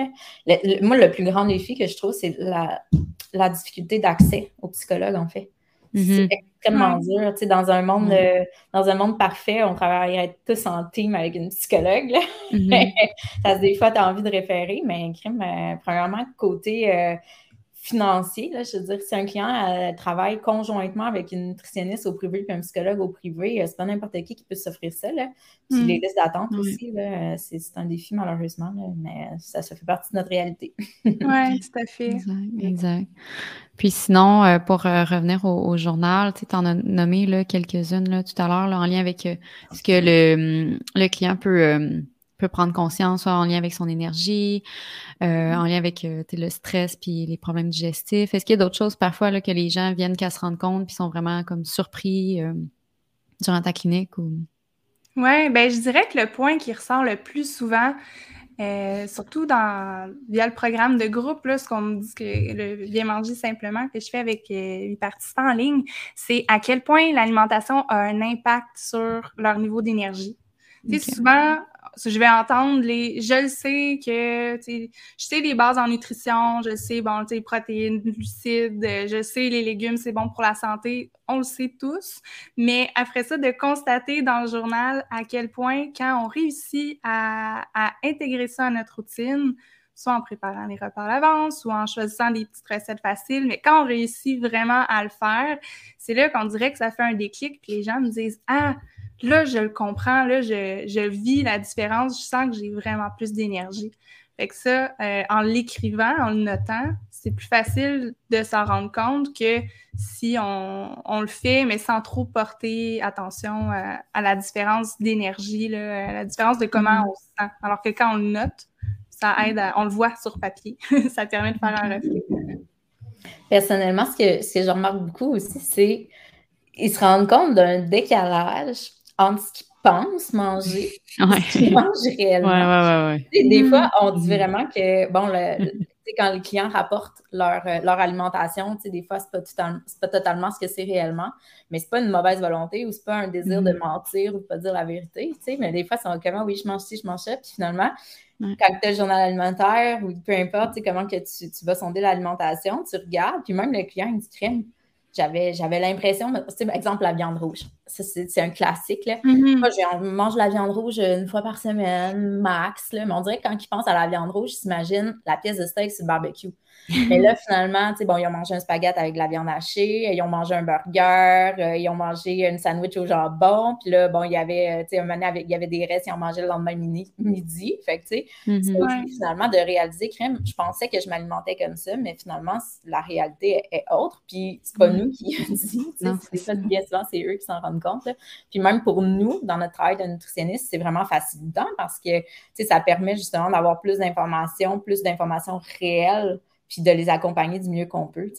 moi, le plus grand défi que je trouve, c'est la, difficulté d'accès aux psychologues, en fait. C'est mm-hmm. Extrêmement dur. dans, un monde, euh, dans un monde parfait, on travaillerait tous en team avec une psychologue. Mm-hmm. <laughs> ça, des fois, tu as envie de référer, mais crime, euh, premièrement, côté financier. Là, je veux dire, si un client euh, travaille conjointement avec une nutritionniste au privé et un psychologue au privé, euh, c'est pas n'importe qui qui peut s'offrir ça. Là. Puis mm. les listes d'attente aussi, euh, c'est, un défi malheureusement, mais ça, ça fait partie de notre réalité. oui, <laughs> tout à fait. Exact. Puis sinon, pour revenir au, journal, tu en as nommé là, quelques-unes là, tout à l'heure en lien avec ce que le, le client peut peut prendre conscience, soit en lien avec son énergie, euh, mm-hmm. en lien avec euh, le stress puis les problèmes digestifs. Est-ce qu'il y a d'autres choses parfois là, que les gens viennent qu'à se rendre compte puis sont vraiment comme surpris euh, durant ta clinique? Ou... Oui, ben je dirais que le point qui ressort le plus souvent, surtout dans via le programme de groupe, là, ce qu'on me dit que le bien manger simplement que je fais avec les participants en ligne, c'est à quel point l'alimentation a un impact sur leur niveau d'énergie. Okay. Souvent, je vais entendre les. Je le sais que, je sais les bases en nutrition, je sais, bon, tu sais, protéines, glucides, je sais les légumes, c'est bon pour la santé, on le sait tous. Mais après ça, de constater dans le journal à quel point, quand on réussit à, intégrer ça à notre routine, soit en préparant les repas à l'avance ou en choisissant des petites recettes faciles, mais quand on réussit vraiment à le faire, c'est là qu'on dirait que ça fait un déclic, puis les gens me disent Ah, là, je le comprends, là, je, je vis la différence, je sens que j'ai vraiment plus d'énergie. Fait que ça, euh, en l'écrivant, en le notant, c'est plus facile de s'en rendre compte que si on, on, le fait, mais sans trop porter attention à, la différence d'énergie, à la différence de comment mm-hmm. on se sent. Alors que quand on le note, ça aide à, on le voit sur papier, <laughs> ça permet de faire un reflet. Personnellement, ce que, ce que je remarque beaucoup aussi, c'est qu'ils se rendent compte d'un décalage entre ce qu'ils pensent manger <laughs> et ce qu'ils mangent réellement. des mm. fois, on dit vraiment que, bon, le, quand les clients rapportent leur, euh, leur alimentation, des fois, ce n'est pas, totalement ce que c'est réellement, mais ce n'est pas une mauvaise volonté ou ce n'est pas un désir de mm. mentir ou de pas dire la vérité, mais des fois, c'est comment, oui, je mange ci, je mange ça, puis finalement, quand tu as le journal alimentaire ou peu importe comment que tu, tu vas sonder l'alimentation, tu regardes, puis même le client, il dit crème, j'avais, j'avais l'impression, par exemple, la viande rouge. c'est, un classique. Mm-hmm. Moi, je mange la viande rouge une fois par semaine, max. mais on dirait que quand il pense à la viande rouge, il s'imagine la pièce de steak sur le barbecue. Mais là, finalement, tu sais, bon, ils ont mangé un spaghetti avec de la viande hachée, ils ont mangé un burger, euh, ils ont mangé une sandwich au jambon, puis là, bon, il y avait, tu sais, un moment, il y avait des restes, ils ont mangé le lendemain midi. Fait que, tu sais, mm-hmm. finalement, de réaliser, crème, je pensais que je m'alimentais comme ça, mais finalement, la réalité est, autre, puis c'est pas mm-hmm. nous qui <laughs> dit, c'est ça, bien souvent, c'est eux qui s'en rendent compte. Puis même pour nous, dans notre travail de nutritionniste, c'est vraiment facilitant parce que, tu sais, ça permet justement d'avoir plus d'informations, plus d'informations réelles, puis de les accompagner du mieux qu'on peut.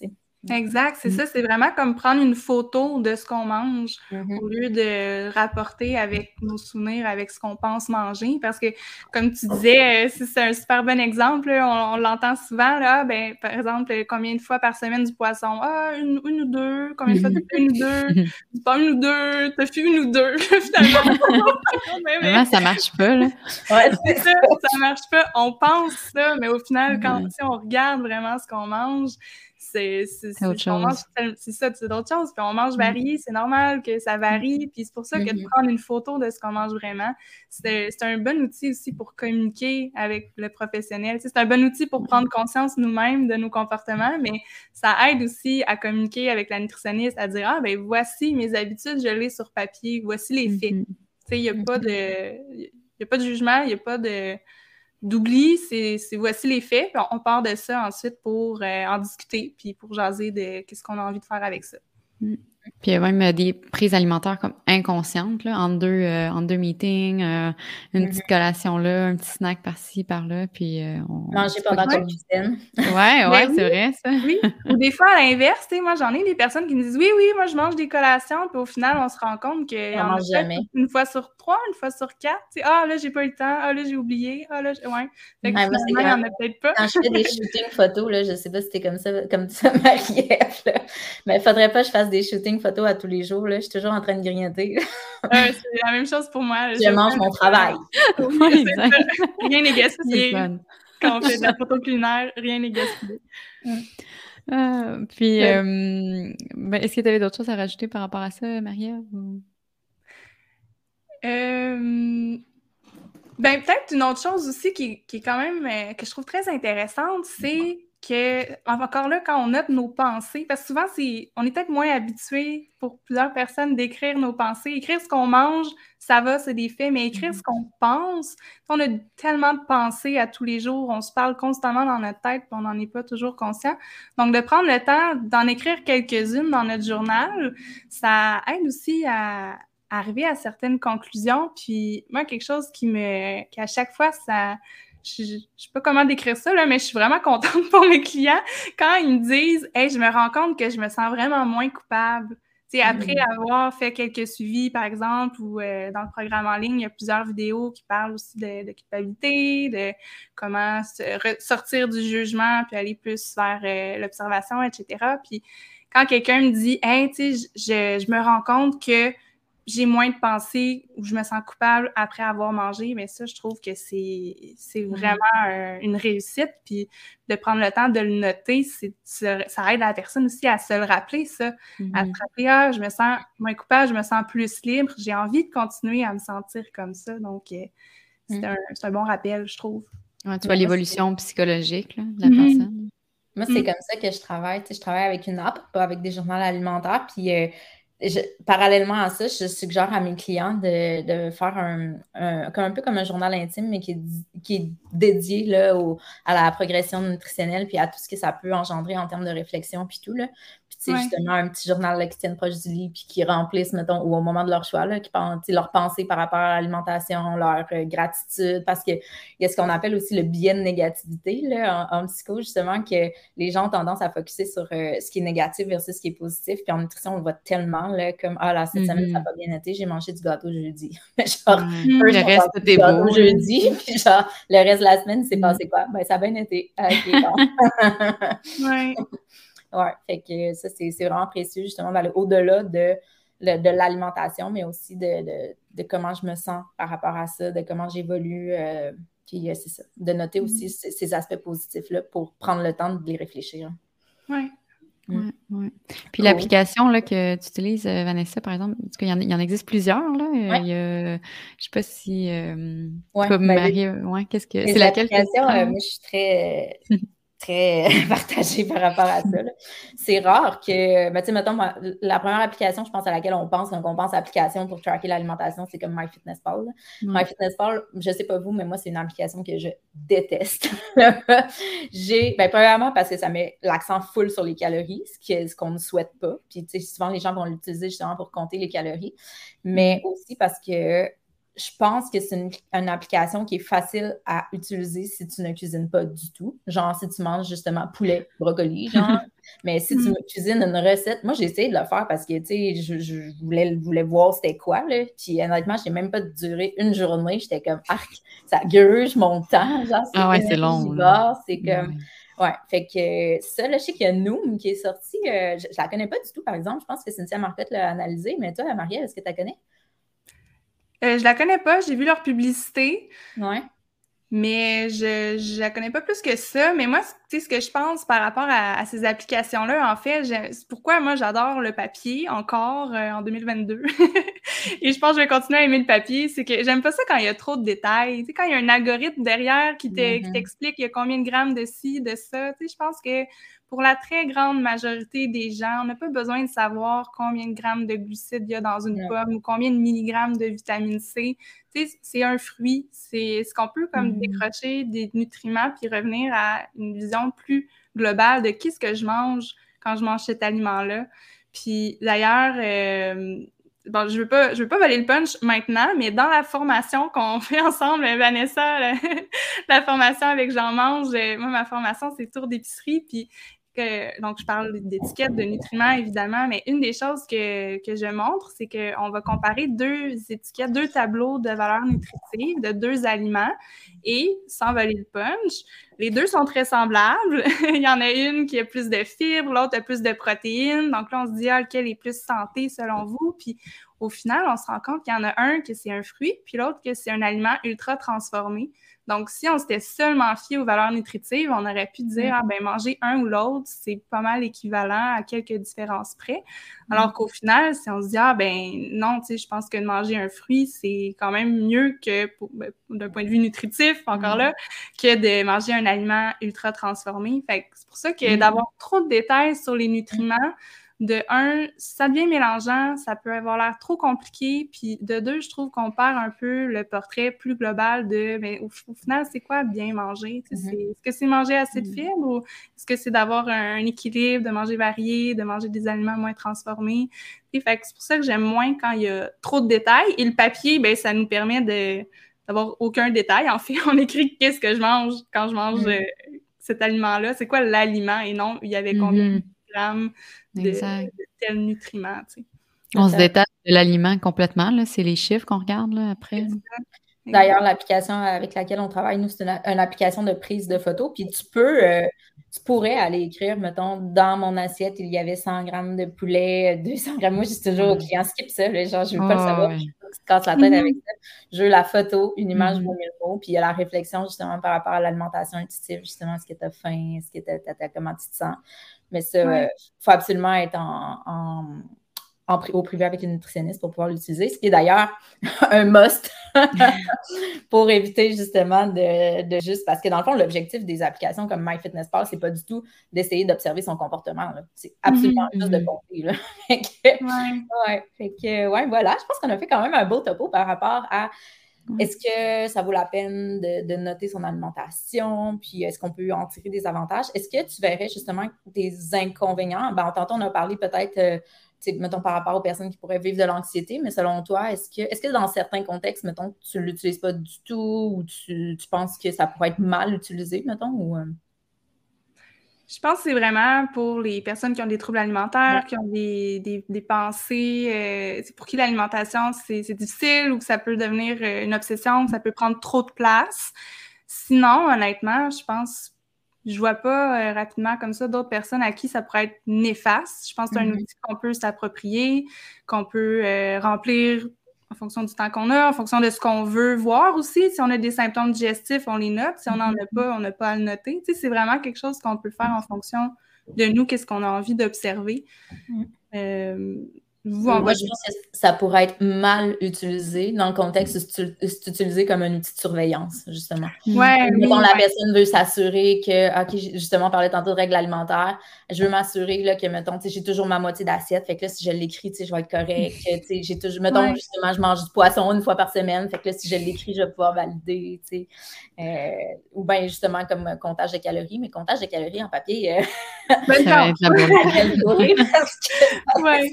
Exact, c'est mm. ça. C'est vraiment comme prendre une photo de ce qu'on mange mm-hmm. au lieu de rapporter avec nos souvenirs, avec ce qu'on pense manger. Parce que, comme tu disais, euh, c'est un super bon exemple. on, l'entend souvent. Là, ben, par exemple, combien de fois par semaine du poisson? Ah, une, ou deux. Combien de fois tu fais une ou deux? Du pain une ou deux. T'as fait une ou deux. <laughs> Finalement. <laughs> ça marche pas. Là. Ouais, c'est ça. Ça marche pas. On pense ça, mais au final, quand on regarde vraiment ce qu'on mange, c'est autre chose. C'est ça, c'est d'autres choses. Puis on mange mm. varié, c'est normal que ça varie. Puis c'est pour ça que de mm-hmm. prendre une photo de ce qu'on mange vraiment, c'est un bon outil aussi pour communiquer avec le professionnel. C'est un bon outil pour mm-hmm. prendre conscience nous-mêmes de nos comportements, mais ça aide aussi à communiquer avec la nutritionniste, à dire Ah, ben voici mes habitudes, je l'ai sur papier, voici les faits. Mm-hmm. Tu sais, il n'y a pas de. Il a pas de jugement, il n'y a pas de, d'oubli, c'est voici les faits. On, part de ça ensuite pour euh, en discuter, puis pour jaser de qu'est-ce qu'on a envie de faire avec ça. Mm. Puis il y a même euh, des prises alimentaires comme inconscientes, là, en deux, euh, en deux meetings, euh, une petite mm-hmm. collation là, un petit snack par-ci, par-là, puis on... Manger pendant ton cuisine. Ouais, <laughs> ouais, ben c'est vrai, ça. Oui, ou des fois, à l'inverse, tu sais, moi, j'en ai des personnes qui me disent « Oui, oui, moi, je mange des collations », puis au final, on se rend compte que mange jamais. une fois sur trois, une fois sur quatre, tu sais, « Ah, là, j'ai pas eu le temps. Ah, là, j'ai oublié. Ah, là, ouais. » Fait que ouais, moi, il y en a peut-être pas. Quand je fais des <laughs> shootings photos, là, je sais pas si c'était comme ça, comme ça, <laughs> Marie-Ève, mais il faudrait pas que je fasse des shootings photos à tous les jours. Là. Je suis toujours en train de grignoter. <laughs> c'est la même chose pour moi. Je, mange mon travail. <laughs> rien n'est <laughs> gaspillé. Quand on fait de la photo culinaire, rien n'est gaspillé. Ah, puis, euh, ben, est-ce que tu avais d'autres choses à rajouter par rapport à ça, Maria? Euh, ben, peut-être une autre chose aussi qui, qui, est quand même, euh, que je trouve très intéressante, c'est que, encore là, quand on note nos pensées, parce que souvent, c'est, on est peut-être moins habitué pour plusieurs personnes d'écrire nos pensées. Écrire ce qu'on mange, ça va, c'est des faits, mais écrire ce mm-hmm. qu'on pense, on a tellement de pensées à tous les jours, on se parle constamment dans notre tête, puis on n'en est pas toujours conscient. Donc, de prendre le temps d'en écrire quelques-unes dans notre journal, ça aide aussi à, arriver à certaines conclusions. Puis moi, quelque chose qui me, qui à chaque fois, ça, je ne sais pas comment décrire ça, là, mais je suis vraiment contente <laughs> pour mes clients quand ils me disent Hey, je me rends compte que je me sens vraiment moins coupable. après mm. avoir fait quelques suivis, par exemple, ou euh, dans le programme en ligne, il y a plusieurs vidéos qui parlent aussi de, culpabilité, de comment sortir du jugement, puis aller plus vers euh, l'observation, etc. Puis quand quelqu'un me dit Hey, tu sais, je, je me rends compte que j'ai moins de pensées ou je me sens coupable après avoir mangé, mais ça, je trouve que c'est, mm-hmm. vraiment une réussite. Puis de prendre le temps de le noter, c'est, ça aide la personne aussi à se le rappeler, ça. À se mm-hmm. rappeler, ah, je me sens moins coupable, je me sens plus libre, j'ai envie de continuer à me sentir comme ça. Donc, euh, c'est, mm. un, bon rappel, je trouve. tu vois l'évolution psychologique de la mm-hmm. personne. Moi, c'est mm. comme ça que je travaille. Tu sais, je travaille avec une app, pas avec des journaux alimentaires. Puis euh, parallèlement à ça, je suggère à mes clients de, faire un, peu comme un journal intime, mais qui est, qui dédié à la progression nutritionnelle puis à tout ce que ça peut engendrer en termes de réflexion puis tout. Puis, tu sais, justement, un petit journal là, qui tienne proche du lit puis qui remplissent, mettons, ou au moment de leur choix, là, qui pensent, leur pensée par rapport à l'alimentation, leur euh, gratitude, parce qu'il y a ce qu'on appelle aussi le biais de négativité là, en, psycho, justement, que les gens ont tendance à focuser sur euh, ce qui est négatif versus ce qui est positif. Puis en nutrition, on le voit tellement, là, comme, ah là, cette semaine, ça n'a pas bien été, j'ai mangé du gâteau jeudi. <laughs> genre, le reste, c'était beau. jeudi, <laughs> puis genre, le reste de la semaine, c'est passé quoi? Ben, ça a bien été. Ah, <laughs> ouais. Ouais, fait que ça, c'est vraiment précieux, justement, d'aller au-delà de, de l'alimentation, mais aussi de, de, comment je me sens par rapport à ça, de comment j'évolue. Euh, puis euh, c'est ça, de noter aussi mm-hmm. ces, aspects positifs-là pour prendre le temps de les réfléchir. Oui. Ouais, ouais. Puis l'application que tu utilises, euh, Vanessa, par exemple, parce qu'il y, en, existe plusieurs. Là. Il y a, je sais pas si. Euh, ouais, ben, Marie, ouais, qu'est-ce que. C'est laquelle? L'application, moi, je suis très. <laughs> très <laughs> partagée par rapport à ça. C'est rare que, ben, tu sais, mettons, la première application, je pense, à laquelle on pense quand on pense à l'application pour tracker l'alimentation, c'est comme MyFitnessPal. MyFitnessPal, je sais pas vous, mais moi, c'est une application que je déteste. <laughs> J'ai, ben, premièrement, parce que ça met l'accent full sur les calories, ce qu'on ne souhaite pas. Puis, tu sais, souvent, les gens vont l'utiliser justement pour compter les calories, mais mm. aussi parce que je pense que c'est une, application qui est facile à utiliser si tu ne cuisines pas du tout. Genre, si tu manges justement poulet, brocoli, <laughs> genre. Mais si tu mm. cuisines une recette, moi, j'ai essayé de le faire parce que, tu sais, je, voulais, voulais voir c'était quoi, là. Puis, honnêtement, je n'ai même pas duré une journée. J'étais comme, arc, ça gueuge mon temps. Genre, ah ouais, c'est long. C'est comme... Ouais, fait que ça, là, je sais qu'il y a Noom qui est sorti. Euh, je, ne la connais pas du tout, par exemple. Je pense que Cynthia Marcotte l'a analysé. Mais toi, Marielle, est-ce que tu la connais? Euh, je la connais pas, j'ai vu leur publicité. Ouais. Mais je, je la connais pas plus que ça. Mais moi, tu sais, ce que je pense par rapport à, ces applications-là, en fait, pourquoi moi j'adore le papier encore euh, en 2022. <laughs> Et je pense que je vais continuer à aimer le papier. C'est que j'aime pas ça quand il y a trop de détails. Tu sais, quand il y a un algorithme derrière qui mm-hmm. t'explique il y a combien de grammes de ci, de ça. Tu sais, je pense que pour la très grande majorité des gens, on n'a pas besoin de savoir combien de grammes de glucides il y a dans une pomme ou combien de milligrammes de vitamine C. c'est un fruit. C'est ce qu'on peut comme mm-hmm. décrocher des nutriments puis revenir à une vision plus globale de qu'est-ce que je mange quand je mange cet aliment-là. Puis d'ailleurs, euh, bon, je veux pas, je veux pas voler le punch maintenant, mais dans la formation qu'on <laughs> fait ensemble, Vanessa, la, <laughs> la formation avec Jean Mange, euh, moi, ma formation, c'est tour d'épicerie, puis donc, je parle d'étiquettes, de nutriments, évidemment, mais une des choses que, que je montre, c'est qu'on va comparer deux étiquettes, deux tableaux de valeur nutritive de deux aliments et, sans voler le punch, les deux sont très semblables. <laughs> Il y en a une qui a plus de fibres, l'autre a plus de protéines. Donc là, on se dit, ah, lequel est plus santé selon vous? Puis au final, on se rend compte qu'il y en a un que c'est un fruit, puis l'autre que c'est un aliment ultra transformé. Donc, si on s'était seulement fié aux valeurs nutritives, on aurait pu dire, mm. ah ben manger un ou l'autre, c'est pas mal équivalent à quelques différences près. Alors mm. qu'au final, si on se dit, ah ben non, tu sais, je pense que de manger un fruit, c'est quand même mieux que, ben, d'un point de vue nutritif, encore mm. là, que de manger un aliment ultra transformé. Fait que c'est pour ça que d'avoir trop de détails sur les nutriments, de un, ça devient mélangeant, ça peut avoir l'air trop compliqué, puis de deux, je trouve qu'on perd un peu le portrait plus global de, mais au, final, c'est quoi bien manger? Mm-hmm. Est-ce que c'est manger assez de mm-hmm. fibres ou est-ce que c'est d'avoir un, équilibre, de manger varié, de manger des aliments moins transformés? c'est pour ça que j'aime moins quand il y a trop de détails. Et le papier, ben, ça nous permet de d'avoir aucun détail. En fait, <laughs> on écrit qu'est-ce que je mange quand je mange mm. euh, cet aliment-là. C'est quoi l'aliment et non, il y avait combien? De grammes de, tels nutriments. On se détache de l'aliment complètement, c'est les chiffres qu'on regarde là, après. D'ailleurs, l'application avec laquelle on travaille, nous, c'est une, application de prise de photos. Puis tu peux, euh, tu pourrais aller écrire, mettons, dans mon assiette, il y avait 100 grammes de poulet, 200 grammes. Moi, je dis toujours au client, skip ça. genre, je ne veux pas le savoir. Je te casse la tête avec ça. Je veux la photo, une image vaut mille mots. Puis il y a la réflexion, justement, par rapport à l'alimentation intuitive, justement, est-ce que tu as faim, est-ce que as, comment tu te sens? Mais ça, il euh, faut absolument être en, au privé avec une nutritionniste pour pouvoir l'utiliser, ce qui est d'ailleurs <laughs> un must <laughs> pour éviter justement de, juste parce que dans le fond, l'objectif des applications comme MyFitnessPal, c'est pas du tout d'essayer d'observer son comportement. C'est absolument mm-hmm, juste de mm-hmm. compter. Là. <laughs> ouais. Fait que, ouais, voilà, je pense qu'on a fait quand même un beau topo par rapport à est-ce que ça vaut la peine de, noter son alimentation? Puis est-ce qu'on peut en tirer des avantages? Est-ce que tu verrais justement des inconvénients? Ben, tantôt, on a parlé peut-être, euh, mettons, par rapport aux personnes qui pourraient vivre de l'anxiété, mais selon toi, est-ce que, est que dans certains contextes, mettons, tu ne l'utilises pas du tout ou tu, penses que ça pourrait être mal utilisé, mettons? Ou, euh? Je pense que c'est vraiment pour les personnes qui ont des troubles alimentaires, qui ont des, des, pensées, euh, c'est pour qui l'alimentation, c'est difficile ou que ça peut devenir euh, une obsession, que ça peut prendre trop de place. Sinon, honnêtement, je pense, je vois pas euh, rapidement comme ça d'autres personnes à qui ça pourrait être néfaste. Je pense que c'est un mm-hmm. outil qu'on peut s'approprier, qu'on peut remplir en fonction du temps qu'on a, en fonction de ce qu'on veut voir aussi. Si on a des symptômes digestifs, on les note. Si on n'en a mm-hmm. pas, on n'a pas à le noter. Tu sais, c'est vraiment quelque chose qu'on peut faire en fonction de nous, qu'est-ce qu'on a envie d'observer. Mm-hmm. Euh, Moi, je pense que ça pourrait être mal utilisé dans le contexte où c'est utilisé comme un outil de surveillance, justement. Ouais, Quand la personne veut s'assurer que, OK, justement, on parlait tantôt de règles alimentaires, je veux m'assurer que, mettons, j'ai toujours ma moitié d'assiette, fait que là, si je l'écris, je vais être correct. J'ai toujours, mettons, justement, je mange du poisson une fois par semaine, fait que là, si je l'écris, je vais pouvoir valider, euh, ou bien, justement, comme comptage de calories, mais comptage de calories en papier, euh... ben, <laughs> <laughs> ouais.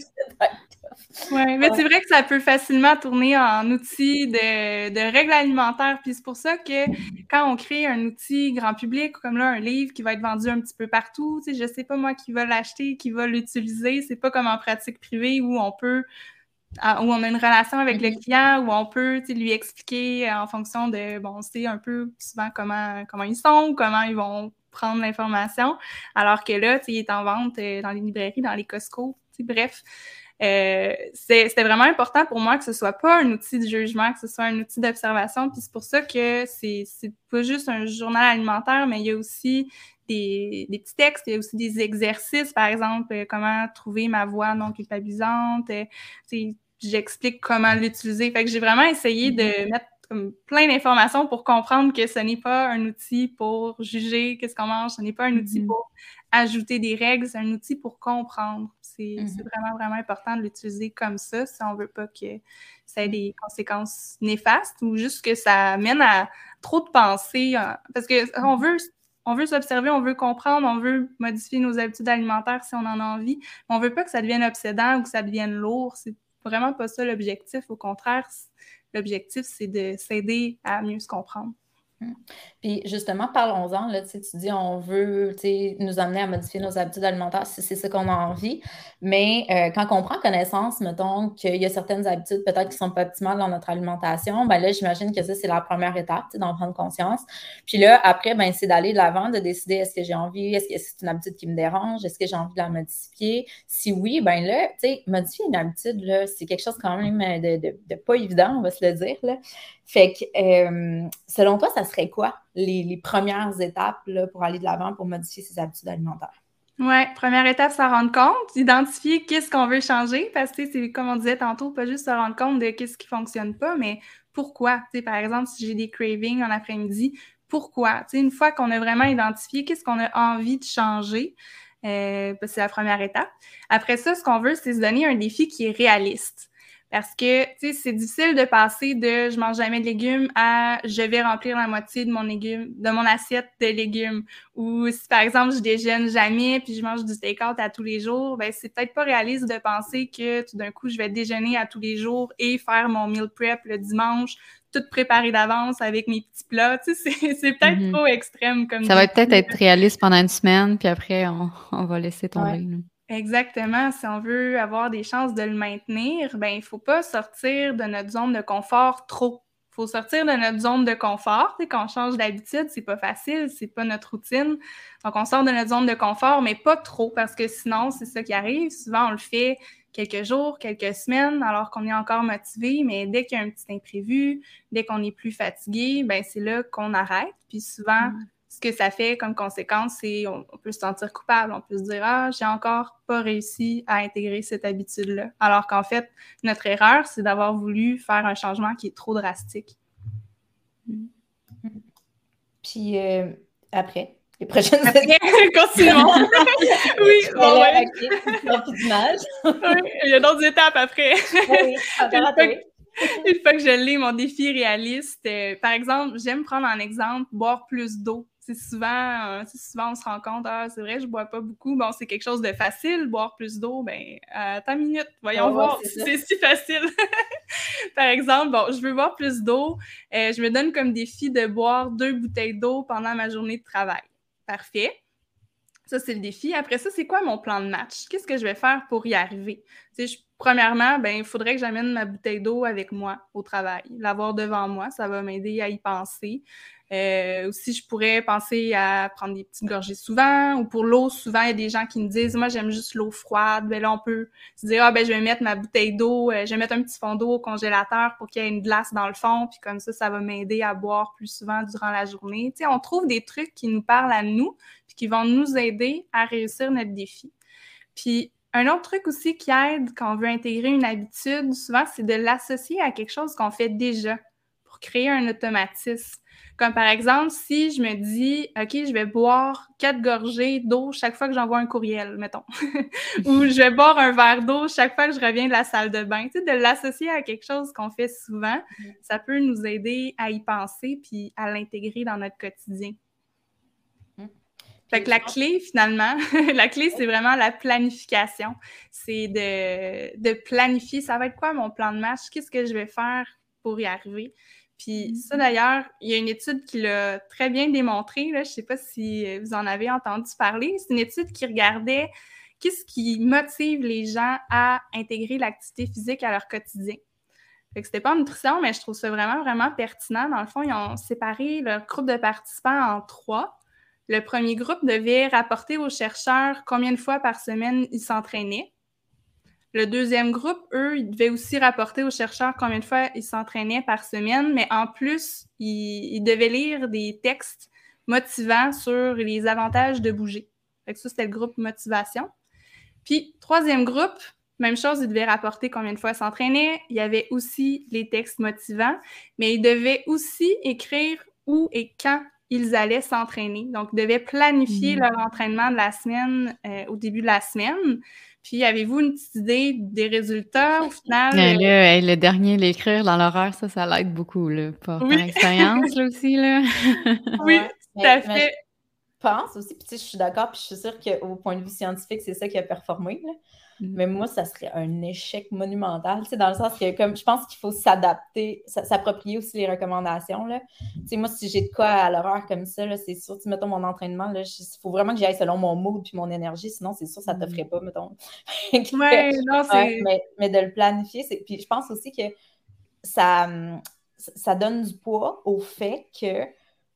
Oui, mais c'est vrai que ça peut facilement tourner en outil de, de règles alimentaires. Puis c'est pour ça que quand on crée un outil grand public, comme là, un livre qui va être vendu un petit peu partout, tu sais, je sais pas moi qui va l'acheter, qui va l'utiliser. C'est pas comme en pratique privée où on peut où on a une relation avec le mm-hmm. client, où on peut lui expliquer en fonction de, bon, on sait un peu souvent comment, comment ils sont, comment ils vont prendre l'information, alors que là, il est en vente euh, dans les librairies, dans les Costco, bref. Euh, c'était vraiment important pour moi que ce soit pas un outil de jugement, que ce soit un outil d'observation. Puis c'est pour ça que c'est pas juste un journal alimentaire, mais il y a aussi des, des, petits textes, il y a aussi des exercices, par exemple, euh, comment trouver ma voix non culpabilisante. Euh, j'explique comment l'utiliser. Fait que j'ai vraiment essayé de mm-hmm. Plein d'informations pour comprendre que ce n'est pas un outil pour juger qu'est-ce qu'on mange, ce n'est pas un outil mm-hmm. pour ajouter des règles, c'est un outil pour comprendre. C'est mm-hmm. vraiment, vraiment important de l'utiliser comme ça si on veut pas que ça ait des conséquences néfastes ou juste que ça mène à trop de pensées. Parce que on veut on veut s'observer, on veut comprendre, on veut modifier nos habitudes alimentaires si on en a envie, mais on veut pas que ça devienne obsédant ou que ça devienne lourd. C'est vraiment pas ça l'objectif. Au contraire, l'objectif, c'est de s'aider à mieux se comprendre. Puis justement, parlons-en. Là, tu dis on veut nous amener à modifier nos habitudes alimentaires si c'est ce qu'on a envie. Mais euh, quand on prend connaissance, mettons, qu'il y a certaines habitudes peut-être qui sont pas optimales dans notre alimentation, ben là, j'imagine que ça, c'est la première étape, d'en prendre conscience. Puis là, après, ben, c'est d'aller de l'avant, de décider est-ce que j'ai envie, est-ce que c'est une habitude qui me dérange, est-ce que j'ai envie de la modifier? Si oui, ben là, tu sais, modifier une habitude, là, c'est quelque chose quand même de, de, de, pas évident, on va se le dire. Là. Fait que, euh, selon toi, ça serait quoi les, premières étapes pour aller de l'avant pour modifier ses habitudes alimentaires? Oui, première étape, se rendre compte, identifier qu'est-ce qu'on veut changer, parce que c'est comme on disait tantôt, pas juste se rendre compte de qu'est-ce qui fonctionne pas, mais pourquoi? par exemple, si j'ai des cravings en après-midi, pourquoi? une fois qu'on a vraiment identifié qu'est-ce qu'on a envie de changer, euh, c'est la première étape. Après ça, ce qu'on veut, c'est se donner un défi qui est réaliste. Parce que, tu sais, c'est difficile de passer de je mange jamais de légumes à je vais remplir la moitié de mon légume, de mon assiette de légumes. Ou si, par exemple, je déjeune jamais puis je mange du take-out à tous les jours, ben, c'est peut-être pas réaliste de penser que tout d'un coup, je vais déjeuner à tous les jours et faire mon meal prep le dimanche, tout préparé d'avance avec mes petits plats. Tu sais, c'est peut-être mm-hmm. trop extrême comme Ça va peut-être être réaliste pendant une semaine, puis après, on, va laisser tomber. Exactement. Si on veut avoir des chances de le maintenir, ben il faut pas sortir de notre zone de confort trop. Il faut sortir de notre zone de confort. Quand on change d'habitude, c'est pas facile, c'est pas notre routine. Donc, on sort de notre zone de confort, mais pas trop, parce que sinon, c'est ça qui arrive. Souvent, on le fait quelques jours, quelques semaines, alors qu'on est encore motivé, mais dès qu'il y a un petit imprévu, dès qu'on est plus fatigué, ben c'est là qu'on arrête. Puis souvent, mm ce que ça fait comme conséquence, c'est on, peut se sentir coupable, on peut se dire ah j'ai encore pas réussi à intégrer cette habitude-là. Alors qu'en fait notre erreur, c'est d'avoir voulu faire un changement qui est trop drastique. Puis euh, après, les prochaines <laughs> continuons. <laughs> oui, bon, ouais. il y a d'autres étapes après. oui, <laughs> une fois que je lis mon défi réaliste, euh, par exemple, j'aime prendre en exemple boire plus d'eau souvent, euh, souvent on se rend compte, ah, c'est vrai, je bois pas beaucoup. Bon, c'est quelque chose de facile, boire plus d'eau. Ben, attends une minute, voyons voir si c'est si facile. <laughs> Par exemple, bon, je veux boire plus d'eau. Euh, je me donne comme défi de boire deux bouteilles d'eau pendant ma journée de travail. Parfait. Ça, c'est le défi. Après ça, c'est quoi mon plan de match? Qu'est-ce que je vais faire pour y arriver? premièrement, ben, il faudrait que j'amène ma bouteille d'eau avec moi au travail. L'avoir devant moi, ça va m'aider à y penser. Euh, aussi, je pourrais penser à prendre des petites gorgées souvent. Ou pour l'eau, souvent, il y a des gens qui me disent Moi, j'aime juste l'eau froide. Ben là, on peut se dire Ah, ben, je vais mettre ma bouteille d'eau, euh, je vais mettre un petit fond d'eau au congélateur pour qu'il y ait une glace dans le fond. Puis comme ça, ça va m'aider à boire plus souvent durant la journée. Tu sais, on trouve des trucs qui nous parlent à nous, puis qui vont nous aider à réussir notre défi. Puis un autre truc aussi qui aide quand on veut intégrer une habitude, souvent, c'est de l'associer à quelque chose qu'on fait déjà créer un automatisme. Comme par exemple, si je me dis, OK, je vais boire quatre gorgées d'eau chaque fois que j'envoie un courriel, mettons, <laughs> ou je vais boire un verre d'eau chaque fois que je reviens de la salle de bain, tu sais, de l'associer à quelque chose qu'on fait souvent, ça peut nous aider à y penser puis à l'intégrer dans notre quotidien. Mmh. Fait que la clé, finalement, <laughs> la clé, c'est vraiment la planification. C'est de, de planifier, ça va être quoi mon plan de match? Qu'est-ce que je vais faire pour y arriver? Puis mmh. ça, d'ailleurs, il y a une étude qui l'a très bien démontré. Là. Je ne sais pas si vous en avez entendu parler. C'est une étude qui regardait qu'est-ce qui motive les gens à intégrer l'activité physique à leur quotidien. Fait que c'était pas en nutrition, mais je trouve ça vraiment, vraiment pertinent. Dans le fond, ils ont séparé leur groupe de participants en trois. Le premier groupe devait rapporter aux chercheurs combien de fois par semaine ils s'entraînaient. Le deuxième groupe, eux, ils devaient aussi rapporter aux chercheurs combien de fois ils s'entraînaient par semaine, mais en plus, ils, devaient lire des textes motivants sur les avantages de bouger. Fait ça, c'était le groupe motivation. Puis, troisième groupe, même chose, ils devaient rapporter combien de fois ils s'entraînaient. Il y avait aussi les textes motivants, mais ils devaient aussi écrire où et quand ils allaient s'entraîner. Donc, ils devaient planifier mmh. leur entraînement de la semaine euh, au début de la semaine. Puis, avez-vous une petite idée des résultats au final? Ben là, le dernier, l'écrire dans l'horaire, ça, ça l'aide beaucoup, là, pour oui. expérience, là aussi, là. <laughs> oui, tout à fait. je pense aussi, puis tu sais, je suis d'accord, puis je suis sûre qu'au point de vue scientifique, c'est ça qui a performé, là. Mm. Mais moi, ça serait un échec monumental, tu sais, dans le sens que comme je pense qu'il faut s'adapter, s'approprier aussi les recommandations. Là. Tu sais, moi, si j'ai de quoi à l'horreur comme ça, c'est sûr, tu mettons mon entraînement, il faut vraiment que j'aille selon mon mood puis mon énergie, sinon c'est sûr ça ne te ferait mm. pas, mettons. <laughs> ouais, non, mais, mais, de le planifier, c'est. Puis je pense aussi que ça, ça donne du poids au fait que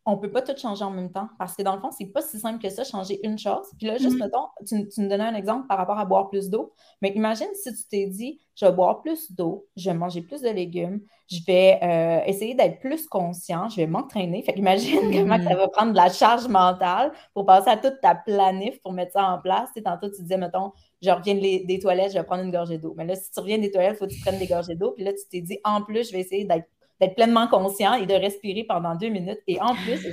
on ne peut pas tout changer en même temps. Parce que dans le fond, c'est pas si simple que ça, changer une chose. Puis là, juste, mm-hmm. mettons, tu, tu, nous donnais un exemple par rapport à boire plus d'eau. Mais imagine si tu t'es dit, je vais boire plus d'eau, je vais manger plus de légumes, je vais euh, essayer d'être plus conscient, je vais m'entraîner. Fait imagine comment ça va prendre de la charge mentale pour passer à toute ta planif pour mettre ça en place. Tu tantôt, tu disais, mettons, je reviens des toilettes, je vais prendre une gorgée d'eau. Mais là, si tu reviens des toilettes, il faut que tu prennes des gorgées d'eau. Puis là, tu t'es dit, en plus, je vais essayer d'être d'être pleinement conscient et de respirer pendant deux minutes. Et en plus,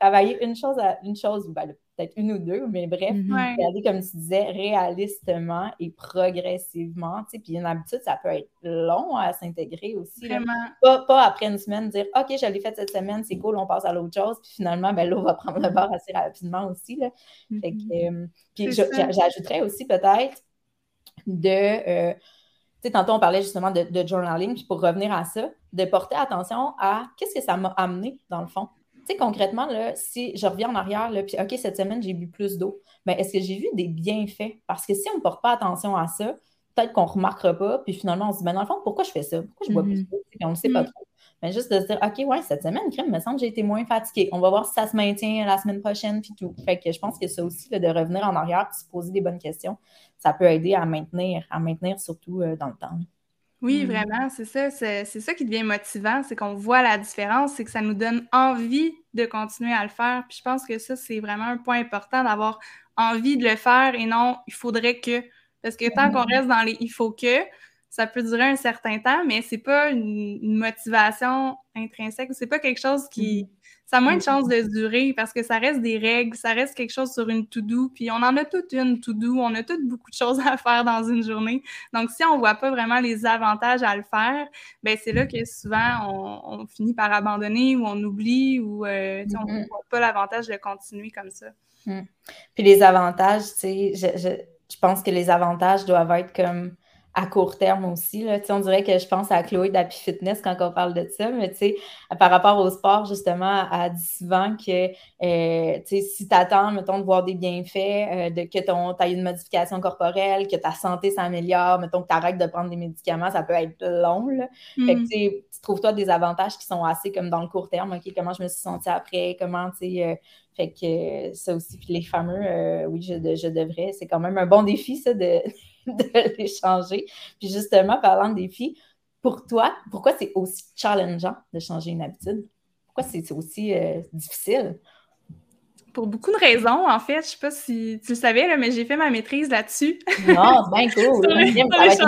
travailler une chose à une chose, ben, peut-être une ou deux, mais bref, mm-hmm. regarder, comme tu disais, réalistement et progressivement. Puis une habitude, ça peut être long à s'intégrer aussi. Pas, pas, après une semaine, dire OK, je l'ai fait cette semaine, c'est cool, on passe à l'autre chose. Puis finalement, ben, l'eau va prendre le bord assez rapidement aussi. Là. Mm-hmm. Euh, puis j'ajouterais aussi peut-être de. Euh, tantôt, on parlait justement de, journaling, puis pour revenir à ça, de porter attention à qu'est-ce que ça m'a amené, dans le fond. Tu sais, concrètement, là, si je reviens en arrière, là, puis OK, cette semaine, j'ai bu plus d'eau, mais est-ce que j'ai vu des bienfaits? Parce que si on ne porte pas attention à ça, peut-être qu'on ne remarquera pas, puis finalement, on se dit, ben, dans le fond, pourquoi je fais ça? Pourquoi je bois plus mm-hmm. d'eau? on ne sait pas mm-hmm. trop. Mais juste de se dire, OK, ouais, cette semaine, crème, me semble que j'ai été moins fatiguée. On va voir si ça se maintient la semaine prochaine, puis tout. Fait que je pense que ça aussi, de revenir en arrière, puis se poser des bonnes questions, ça peut aider à maintenir, à maintenir surtout euh, dans le temps. Oui, mm. vraiment, c'est ça. C'est ça qui devient motivant, c'est qu'on voit la différence, c'est que ça nous donne envie de continuer à le faire. Puis je pense que ça, c'est vraiment un point important d'avoir envie de le faire et non, il faudrait que. Parce que tant qu'on mm. reste dans les il faut que, ça peut durer un certain temps, mais c'est pas une, motivation intrinsèque, c'est pas quelque chose qui. Mm. Ça a moins de chances de durer parce que ça reste des règles, ça reste quelque chose sur une to-do, puis on en a toute une to-do, on a toutes beaucoup de choses à faire dans une journée. Donc, si on voit pas vraiment les avantages à le faire, ben c'est là que souvent on, finit par abandonner ou on oublie ou euh, on ne voit pas l'avantage de continuer comme ça. Puis les avantages, tu sais, je pense que les avantages doivent être comme à court terme aussi. Là. On dirait que je pense à Chloé d'Happy Fitness quand on parle de ça, mais par rapport au sport, justement, elle dit souvent que euh, si tu attends, mettons, de voir des bienfaits, euh, de, que tu as une modification corporelle, que ta santé s'améliore, mettons que tu arrêtes de prendre des médicaments, ça peut être long. Là. Fait que, mm. tu trouves-toi des avantages qui sont assez comme dans le court terme, OK, comment je me suis sentie après, comment, tu sais, euh, fait que ça aussi, puis les fameux, oui, je, je devrais, c'est quand même un bon défi, ça, de <laughs> de les changer. Puis justement, parlant de défis, pour toi, pourquoi c'est aussi challengeant de changer une habitude? Pourquoi c'est aussi euh, difficile? Pour beaucoup de raisons, en fait. Je sais pas si tu le savais, là, mais j'ai fait ma maîtrise là-dessus. Non, c'est bien cool. <laughs> ça.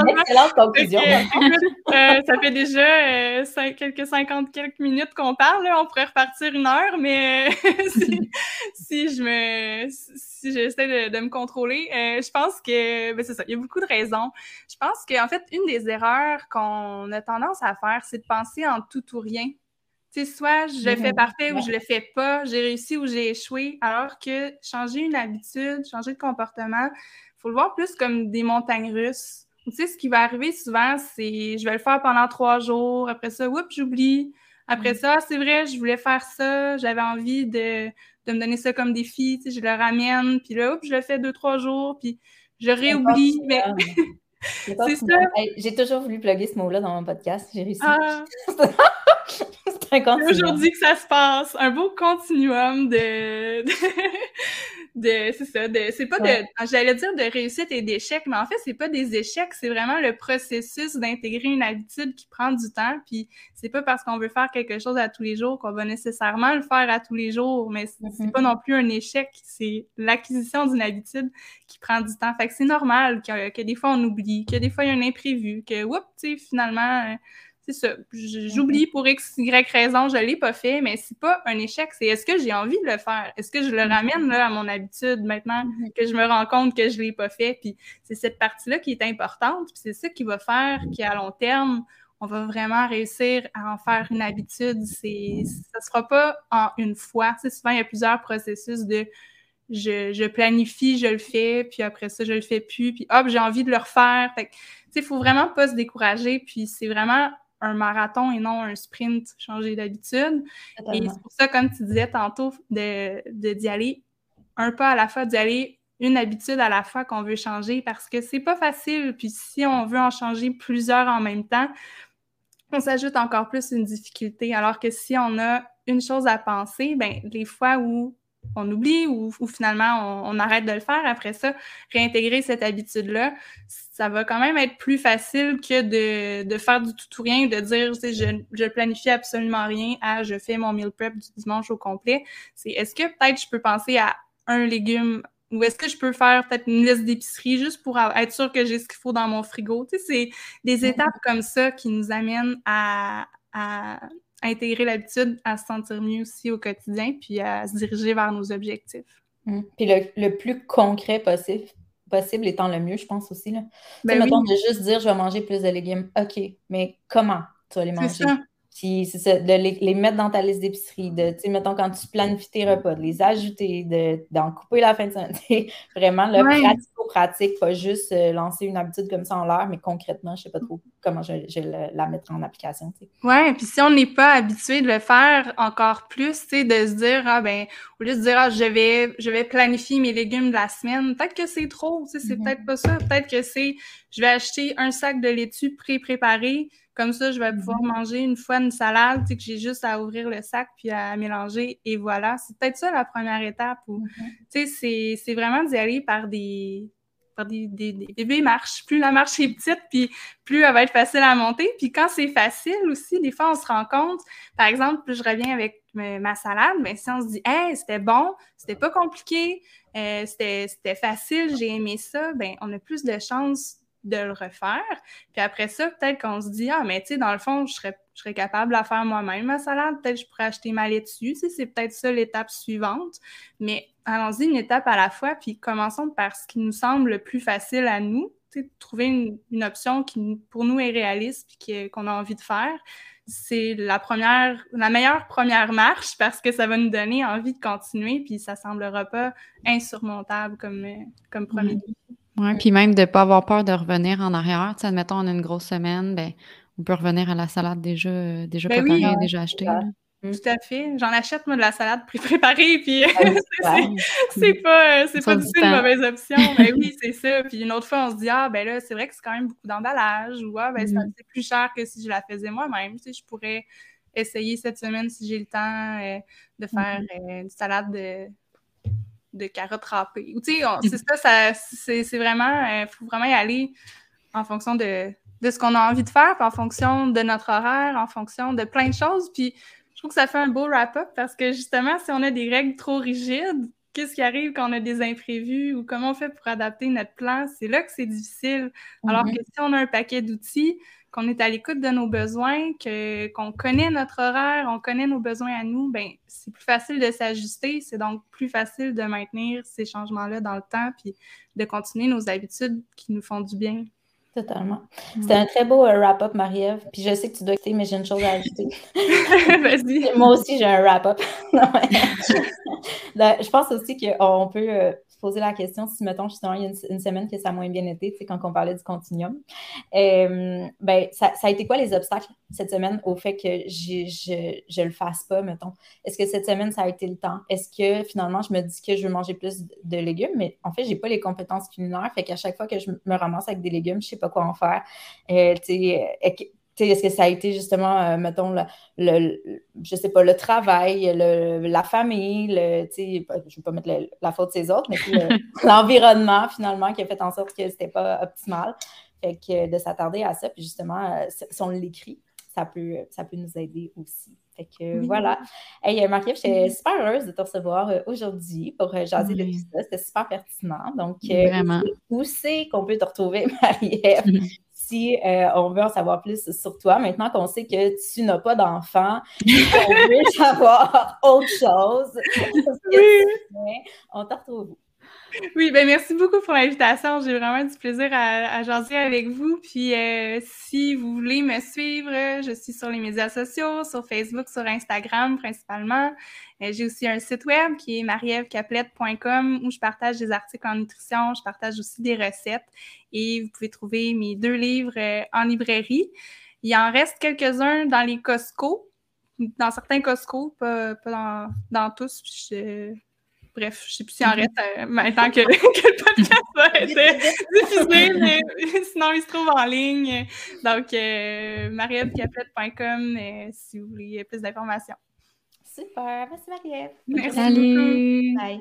Euh, fait déjà euh, quelques 50 quelques minutes qu'on parle. On pourrait repartir une heure, mais <laughs> si, je me si j'essaie de, me contrôler, euh, je pense que ben, c'est ça. Il y a beaucoup de raisons. Je pense qu'en fait, une des erreurs qu'on a tendance à faire, c'est de penser en tout ou rien soit je le fais parfait ou je le fais pas, j'ai réussi ou j'ai échoué, alors que changer une habitude, changer de comportement, il faut le voir plus comme des montagnes russes. Tu sais, ce qui va arriver souvent, c'est je vais le faire pendant trois jours, après ça, oups, j'oublie. Après ça, c'est vrai, je voulais faire ça, j'avais envie de, me donner ça comme défi, tu sais, je le ramène, puis là, oups, je le fais deux, trois jours, puis je réoublie. Mais... <laughs> c'est ça. J'ai toujours voulu plugger ce mot-là dans mon podcast, j'ai réussi. Ah. <laughs> aujourd'hui que ça se passe. Un beau continuum de. de, c'est ça. De, c'est pas de. J'allais dire de réussite et d'échec, mais en fait, c'est pas des échecs, c'est vraiment le processus d'intégrer une habitude qui prend du temps. Puis c'est pas parce qu'on veut faire quelque chose à tous les jours qu'on va nécessairement le faire à tous les jours, mais c'est mm-hmm. pas non plus un échec, c'est l'acquisition d'une habitude qui prend du temps. Fait que c'est normal que, que, des fois on oublie, que des fois il y a un imprévu, que, oups, tu sais, finalement c'est ça. J'oublie pour X, Y raison, je ne l'ai pas fait, mais c'est pas un échec, c'est est-ce que j'ai envie de le faire? Est-ce que je le ramène là, à mon habitude maintenant mm-hmm. que je me rends compte que je ne l'ai pas fait? Puis c'est cette partie-là qui est importante, puis c'est ça qui va faire qu'à long terme, on va vraiment réussir à en faire une habitude. Ça ne sera pas en une fois. souvent, il y a plusieurs processus de je, planifie, je le fais, puis après ça, je le fais plus, puis hop, j'ai envie de le refaire. Fait il ne faut vraiment pas se décourager, puis c'est vraiment un marathon et non un sprint, changer d'habitude. Et c'est pour ça, comme tu disais tantôt, de, d'y aller un pas à la fois, d'y aller une habitude à la fois qu'on veut changer parce que c'est pas facile. Puis si on veut en changer plusieurs en même temps, on s'ajoute encore plus une difficulté. Alors que si on a une chose à penser, ben les fois où on oublie ou, finalement on, arrête de le faire. Après ça, réintégrer cette habitude-là, ça va quand même être plus facile que de, faire du tout ou rien, de dire je, je planifie absolument rien à je fais mon meal prep du dimanche au complet. C'est est-ce que peut-être je peux penser à un légume ou est-ce que je peux faire peut-être une liste d'épicerie juste pour être sûr que j'ai ce qu'il faut dans mon frigo? Tu sais, c'est des étapes comme ça qui nous amènent à intégrer l'habitude à se sentir mieux aussi au quotidien, puis à se diriger vers nos objectifs. Mmh. Puis le, plus concret possible, possible étant le mieux, je pense aussi. Là. Ben mettons de juste dire je vais manger plus de légumes. OK, mais comment tu vas les manger? Puis c'est ça, de les, mettre dans ta liste d'épicerie, de, tu sais, mettons, quand tu planifies tes repas, de les ajouter, d'en couper la fin de semaine. <laughs> vraiment, le pratico-pratique, pas juste euh, lancer une habitude comme ça en l'air, mais concrètement, je sais pas trop comment je, vais la mettre en application, tu sais. Ouais, puis si on n'est pas habitué de le faire encore plus, tu sais, de se dire, ah ben, au lieu de dire, ah, je vais, je vais planifier mes légumes de la semaine, peut-être que c'est trop, tu sais, c'est mm-hmm. peut-être pas ça, peut-être que c'est, je vais acheter un sac de laitue pré-préparé, comme ça, je vais pouvoir manger une fois une salade, tu que j'ai juste à ouvrir le sac puis à mélanger et voilà. C'est peut-être ça la première étape. Mhm. Tu sais, c'est vraiment d'y aller par des par des, des, marches. Plus la marche est petite, puis plus elle va être facile à monter. Puis quand c'est facile aussi, des fois, on se rend compte, par exemple, plus je reviens avec ma salade, mais si on se dit, hey, c'était bon, c'était pas compliqué, euh, c'était facile, j'ai aimé ça, ben on a plus de chances de le refaire. Puis après ça, peut-être qu'on se dit, ah, mais tu sais, dans le fond, je serais, je serais capable de la faire moi-même, ma salade. Peut-être que je pourrais acheter ma laitue. Tu c'est peut-être ça l'étape suivante. Mais allons-y une étape à la fois, puis commençons par ce qui nous semble le plus facile à nous. Tu sais, trouver une, option qui, pour nous, est réaliste, puis qu'on a envie de faire. C'est la première, la meilleure première marche <laughs> parce que ça va nous donner envie de continuer, puis ça semblera pas insurmontable comme, comme premier défi. Oui, puis même de ne pas avoir peur de revenir en arrière. Tu sais, admettons, on a une grosse semaine, ben, on peut revenir à la salade déjà, euh, déjà ben préparée, déjà achetée. Tout à fait. J'en achète, moi, de la salade pré-préparée, <laughs> puis ah, <laughs> c'est pas, c'est pas du tout une mauvaise option. <laughs> ben oui, c'est ça. Puis une autre fois, on se dit, ah, ben là, c'est vrai que c'est quand même beaucoup d'emballage, ou ah, ben c'est plus cher que si je la faisais moi-même. Tu sais, je pourrais essayer cette semaine, si j'ai le temps, euh, de faire mm-hmm. euh, une salade de de carottes râpées. Ou tu sais, c'est <laughs> ça, c'est vraiment, il euh, faut vraiment y aller en fonction de, de ce qu'on a envie de faire, puis en fonction de notre horaire, en fonction de plein de choses. Puis je trouve que ça fait un beau wrap-up parce que justement, si on a des règles trop rigides, qu'est-ce qui arrive quand on a des imprévus ou comment on fait pour adapter notre plan, c'est là que c'est difficile. Alors que si on a un paquet d'outils, qu'on est à l'écoute de nos besoins, que, qu'on connaît notre horaire, on connaît nos besoins à nous, ben c'est plus facile de s'ajuster, c'est donc plus facile de maintenir ces changements-là dans le temps, puis de continuer nos habitudes qui nous font du bien. Totalement. Mm. C'était un très beau euh, wrap-up, Marie-Ève. Puis je sais que tu dois quitter, mais j'ai une chose à ajouter. <laughs> <laughs> Vas-y. Moi aussi, j'ai un wrap-up. <laughs> je pense aussi qu'on peut euh, poser la question si, mettons, justement, il y a une, semaine que ça a moins bien été, tu sais, quand on parlait du continuum. Euh, ben, ça, a été quoi les obstacles cette semaine au fait que je ne le fasse pas, mettons? Est-ce que cette semaine, ça a été le temps? Est-ce que finalement, je me dis que je veux manger plus de légumes, mais en fait, je n'ai pas les compétences culinaires, fait qu'à chaque fois que je me ramasse avec des légumes, je ne sais pas quoi en faire. Euh, tu sais, euh, est-ce que ça a été justement, euh, mettons, le, le, je sais pas, le travail, la famille, le, je ne vais pas mettre la faute de ses autres, mais <laughs> l'environnement finalement qui a fait en sorte que c'était pas optimal. Fait que de s'attarder à ça, puis justement, euh, si on l'écrit, ça peut, ça peut nous aider aussi. Fait que voilà. Hey, Marie-Ève, j'étais super heureuse de te recevoir euh, aujourd'hui pour jaser de tout ça. C'était super pertinent. Donc, Vraiment. où c'est qu'on peut te retrouver, <laughs> Marie-Ève? <laughs> si euh, on veut en savoir plus sur toi, maintenant qu'on sait que tu n'as pas d'enfant, <laughs> on veut savoir autre chose, <laughs> on te retrouve <laughs> oui, ben merci beaucoup pour l'invitation. J'ai vraiment du plaisir à, à jaser avec vous. Puis euh, si vous voulez me suivre, je suis sur les médias sociaux, sur Facebook, sur Instagram principalement. Euh, j'ai aussi un site web qui est marievcaplette.com où je partage des articles en nutrition, je partage aussi des recettes et vous pouvez trouver mes deux livres euh, en librairie. Il en reste quelques-uns dans les Costco, dans certains Costco, pas, dans, dans tous. Je, Bref, je ne sais plus s'il en reste euh, maintenant <laughs> que, le podcast va être <laughs> diffusé, mais <laughs> sinon, il se trouve en ligne. Donc, euh, euh, si vous voulez plus d'informations. Super. Merci, Mariette. Merci Salut. Bye.